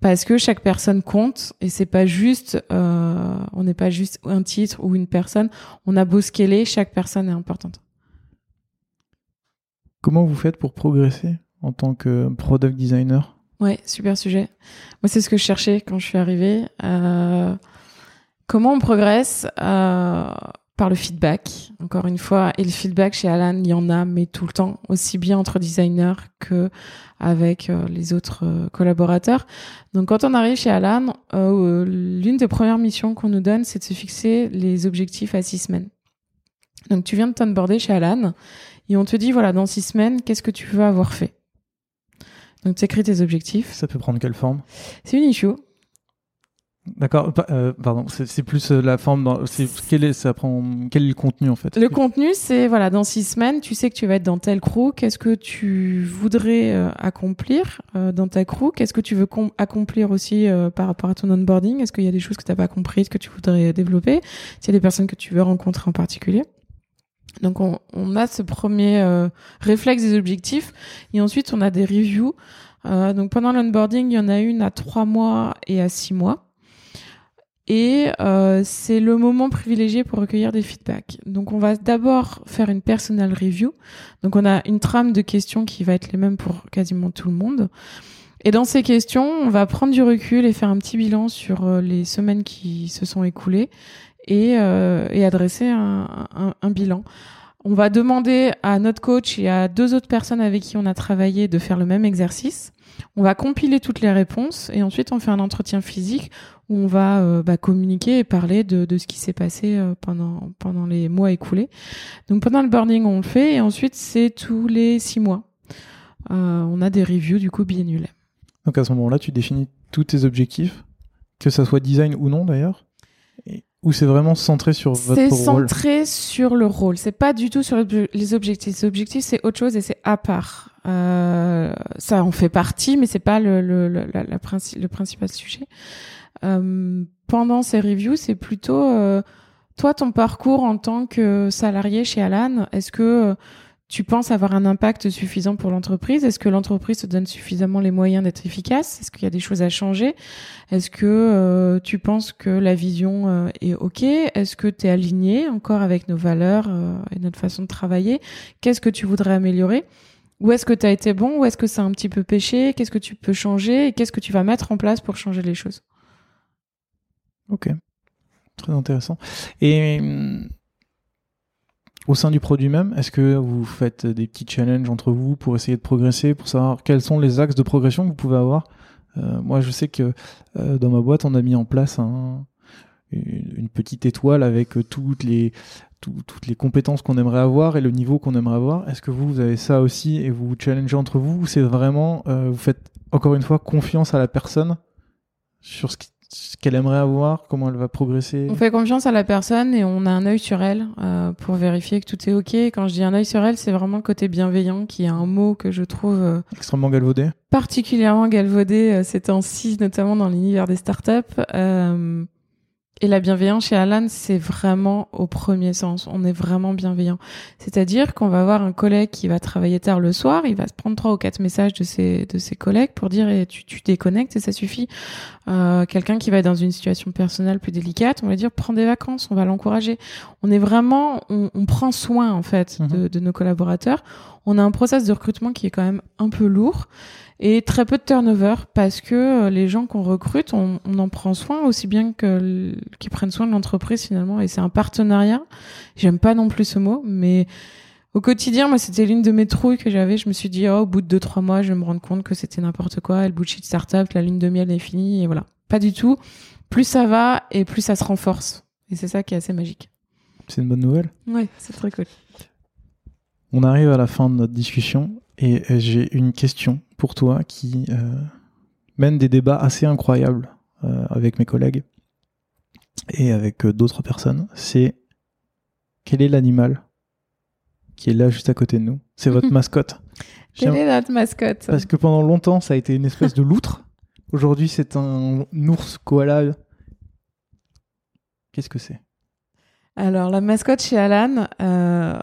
Parce que chaque personne compte et c'est pas juste, euh, on n'est pas juste un titre ou une personne. On a beau scaler, chaque personne est importante. Comment vous faites pour progresser en tant que product designer? Ouais, super sujet. Moi, c'est ce que je cherchais quand je suis arrivée. Euh, comment on progresse? Euh, Par le feedback, encore une fois. Et le feedback chez Alan, il y en a, mais tout le temps, aussi bien entre designers que avec euh, les autres euh, collaborateurs. Donc, quand on arrive chez Alan, euh, l'une des premières missions qu'on nous donne, c'est de se fixer les objectifs à six semaines. Donc, tu viens de t'onboarder chez Alan et on te dit, voilà, dans six semaines, qu'est-ce que tu veux avoir fait? Donc, tu écris tes objectifs. Ça peut prendre quelle forme? C'est une issue. D'accord, euh, pardon, c'est plus euh, la forme. Dans, quel est ça prend quel est le contenu en fait? Le contenu, c'est voilà, dans six semaines, tu sais que tu vas être dans tel crew. Qu'est-ce que tu voudrais euh, accomplir euh, dans ta crew? Qu'est-ce que tu veux accomplir aussi euh, par rapport à ton onboarding? Est-ce qu'il y a des choses que tu n'as pas comprises que tu voudrais développer? S'il y a des personnes que tu veux rencontrer en particulier? Donc on, on, a ce premier euh, réflexe des objectifs et ensuite on a des reviews. Euh, donc pendant l'onboarding, il y en a une à trois mois et à six mois. Et euh, c'est le moment privilégié pour recueillir des feedbacks. Donc on va d'abord faire une personal review. Donc on a une trame de questions qui va être les mêmes pour quasiment tout le monde. Et dans ces questions, on va prendre du recul et faire un petit bilan sur euh, les semaines qui se sont écoulées et, euh, et adresser un, un, un, bilan. On va demander à notre coach et à deux autres personnes avec qui on a travaillé de faire le même exercice. On va compiler toutes les réponses et ensuite on fait un entretien physique où on va euh, bah, communiquer et parler de, de ce qui s'est passé euh, pendant pendant les mois écoulés. Donc pendant le burning on le fait et ensuite c'est tous les six mois. Euh, on a des reviews du coup biannuels. Donc à ce moment-là tu définis tous tes objectifs, que ça soit design ou non d'ailleurs. Ou c'est vraiment centré sur votre rôle? C'est centré sur le rôle. C'est pas du tout sur les objectifs. Les objectifs, c'est autre chose et c'est à part. Euh, ça en fait partie, mais c'est pas le, le, le, la, la princi le principal sujet. Euh, pendant ces reviews, c'est plutôt euh, toi ton parcours en tant que salarié chez Alan. Est-ce que tu penses avoir un impact suffisant pour l'entreprise? Est-ce que l'entreprise te donne suffisamment les moyens d'être efficace? Est-ce qu'il y a des choses à changer? Est-ce que euh, tu penses que la vision euh, est OK? Est-ce que tu es aligné encore avec nos valeurs euh, et notre façon de travailler? Qu'est-ce que tu voudrais améliorer? Où est-ce que tu as été bon? Où est-ce que c'est un petit peu péché? Qu'est-ce que tu peux changer? Et qu'est-ce que tu vas mettre en place pour changer les choses? Ok. Très intéressant. Et hum, au sein du produit même, est-ce que vous faites des petits challenges entre vous pour essayer de progresser, pour savoir quels sont les axes de progression que vous pouvez avoir? Euh, Moi, je sais que euh, dans ma boîte, on a mis en place un, une petite étoile avec toutes les toutes les compétences qu'on aimerait avoir et le niveau qu'on aimerait avoir. Est-ce que vous, vous avez ça aussi et vous vous challengez entre vous ou c'est vraiment, euh, vous faites encore une fois confiance à la personne sur ce qu'elle aimerait avoir, comment elle va progresser On fait confiance à la personne et on a un œil sur elle euh, pour vérifier que tout est ok. Quand je dis un œil sur elle, c'est vraiment le côté bienveillant qui est un mot que je trouve euh, extrêmement galvaudé. Particulièrement galvaudé euh, ces temps-ci, notamment dans l'univers des startups. Euh, et la bienveillance chez Alan, c'est vraiment au premier sens. On est vraiment bienveillant. C'est-à-dire qu'on va avoir un collègue qui va travailler tard le soir, il va se prendre trois ou quatre messages de ses, de ses collègues pour dire eh, tu, tu déconnectes et ça suffit. Euh, Quelqu'un qui va être dans une situation personnelle plus délicate, on va dire prends des vacances, on va l'encourager. On est vraiment, on, on, prend soin en fait de, mhm. de nos collaborateurs. On a un process de recrutement qui est quand même un peu lourd et très peu de turnover parce que euh, les gens qu'on recrute, on, on, en prend soin aussi bien que qu'ils prennent soin de l'entreprise finalement et c'est un partenariat. J'aime pas non plus ce mot, mais au quotidien, moi, c'était l'une de mes trouilles que j'avais. Je me suis dit, oh, au bout de deux, trois mois, je vais me rendre compte que c'était n'importe quoi. Le bullshit startup, la lune de miel est finie et voilà. Pas du tout. Plus ça va et plus ça se renforce. Et c'est ça qui est assez magique. C'est une bonne nouvelle. Oui, c'est très cool. On arrive à la fin de notre discussion et euh, j'ai une question pour toi qui euh, mène des débats assez incroyables euh, avec mes collègues et avec euh, d'autres personnes. C'est quel est l'animal qui est là juste à côté de nous C'est votre mascotte. Quelle est notre mascotte? Parce que pendant longtemps, ça a été une espèce de loutre. Aujourd'hui, c'est un ours koala. Qu'est-ce que c'est? Alors, la mascotte chez Alan, euh,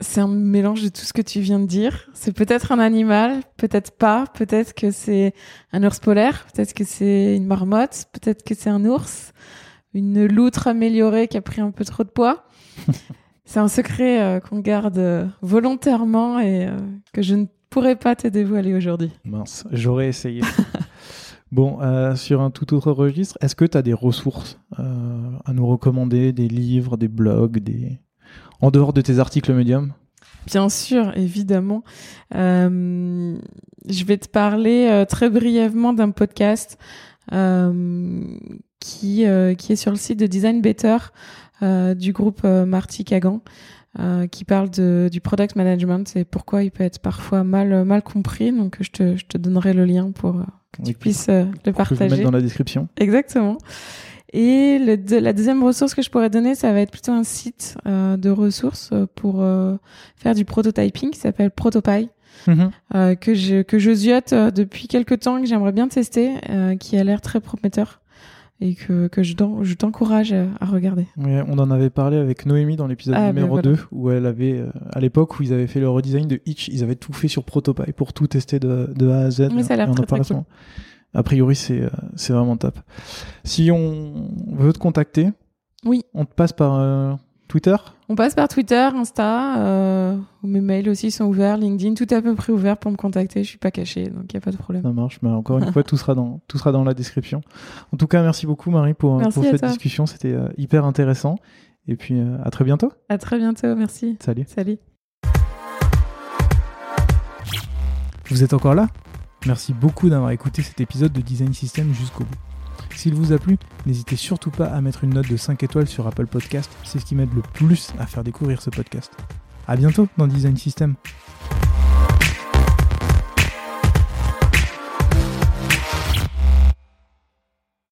c'est un mélange de tout ce que tu viens de dire. C'est peut-être un animal, peut-être pas. Peut-être que c'est un ours polaire, peut-être que c'est une marmotte, peut-être que c'est un ours, une loutre améliorée qui a pris un peu trop de poids. c'est un secret euh, qu'on garde euh, volontairement et euh, que je ne pourrais pas te dévoiler aujourd'hui. Mince, j'aurais essayé. Bon, sur un tout autre registre, est-ce que tu as des ressources à nous recommander, des livres, des blogs, des, en dehors de tes articles médium Bien sûr, évidemment. Je vais te parler très brièvement d'un podcast qui, qui est sur le site de Design Better du groupe Marty Kagan. qui parle de, du product management et pourquoi il peut être parfois mal mal compris. Donc je te, je te donnerai le lien pour que tu puisses le partager. Je mettre dans la description. Exactement. Et le, de, la deuxième ressource que je pourrais donner, ça va être plutôt un site euh, de ressources pour euh, faire du prototyping qui s'appelle Protopie. Euh, que je que je ziote euh, depuis quelques temps et que j'aimerais bien tester, euh, qui a l'air très prometteur et que, que je, je t'encourage à regarder. Ouais, on en avait parlé avec Noémie dans l'épisode ah, numéro ben voilà. 2 où elle avait euh, à l'époque où ils avaient fait le redesign de Itch, ils avaient tout fait sur Protopie pour tout tester de, de A à Z. Mais ça a l'air très, très cool a priori, c'est euh, c'est vraiment top. Si on veut te contacter, oui, on te passe par euh, Twitter? On passe par Twitter, Insta, euh, mes mails aussi sont ouverts, LinkedIn, tout est à peu près ouvert pour me contacter. Je suis pas caché, donc il y a pas de problème. Ça marche, mais encore une fois, tout sera dans tout sera dans la description. En tout cas, merci beaucoup Marie pour, pour cette toi. discussion, c'était euh, hyper intéressant. Et puis euh, à très bientôt. À très bientôt, merci. Salut. Salut. Vous êtes encore là? Merci beaucoup d'avoir écouté cet épisode de Design System jusqu'au bout. S'il vous a plu, n'hésitez surtout pas à mettre une note de 5 étoiles sur Apple Podcast, c'est ce qui m'aide le plus à faire découvrir ce podcast. A bientôt dans Design System.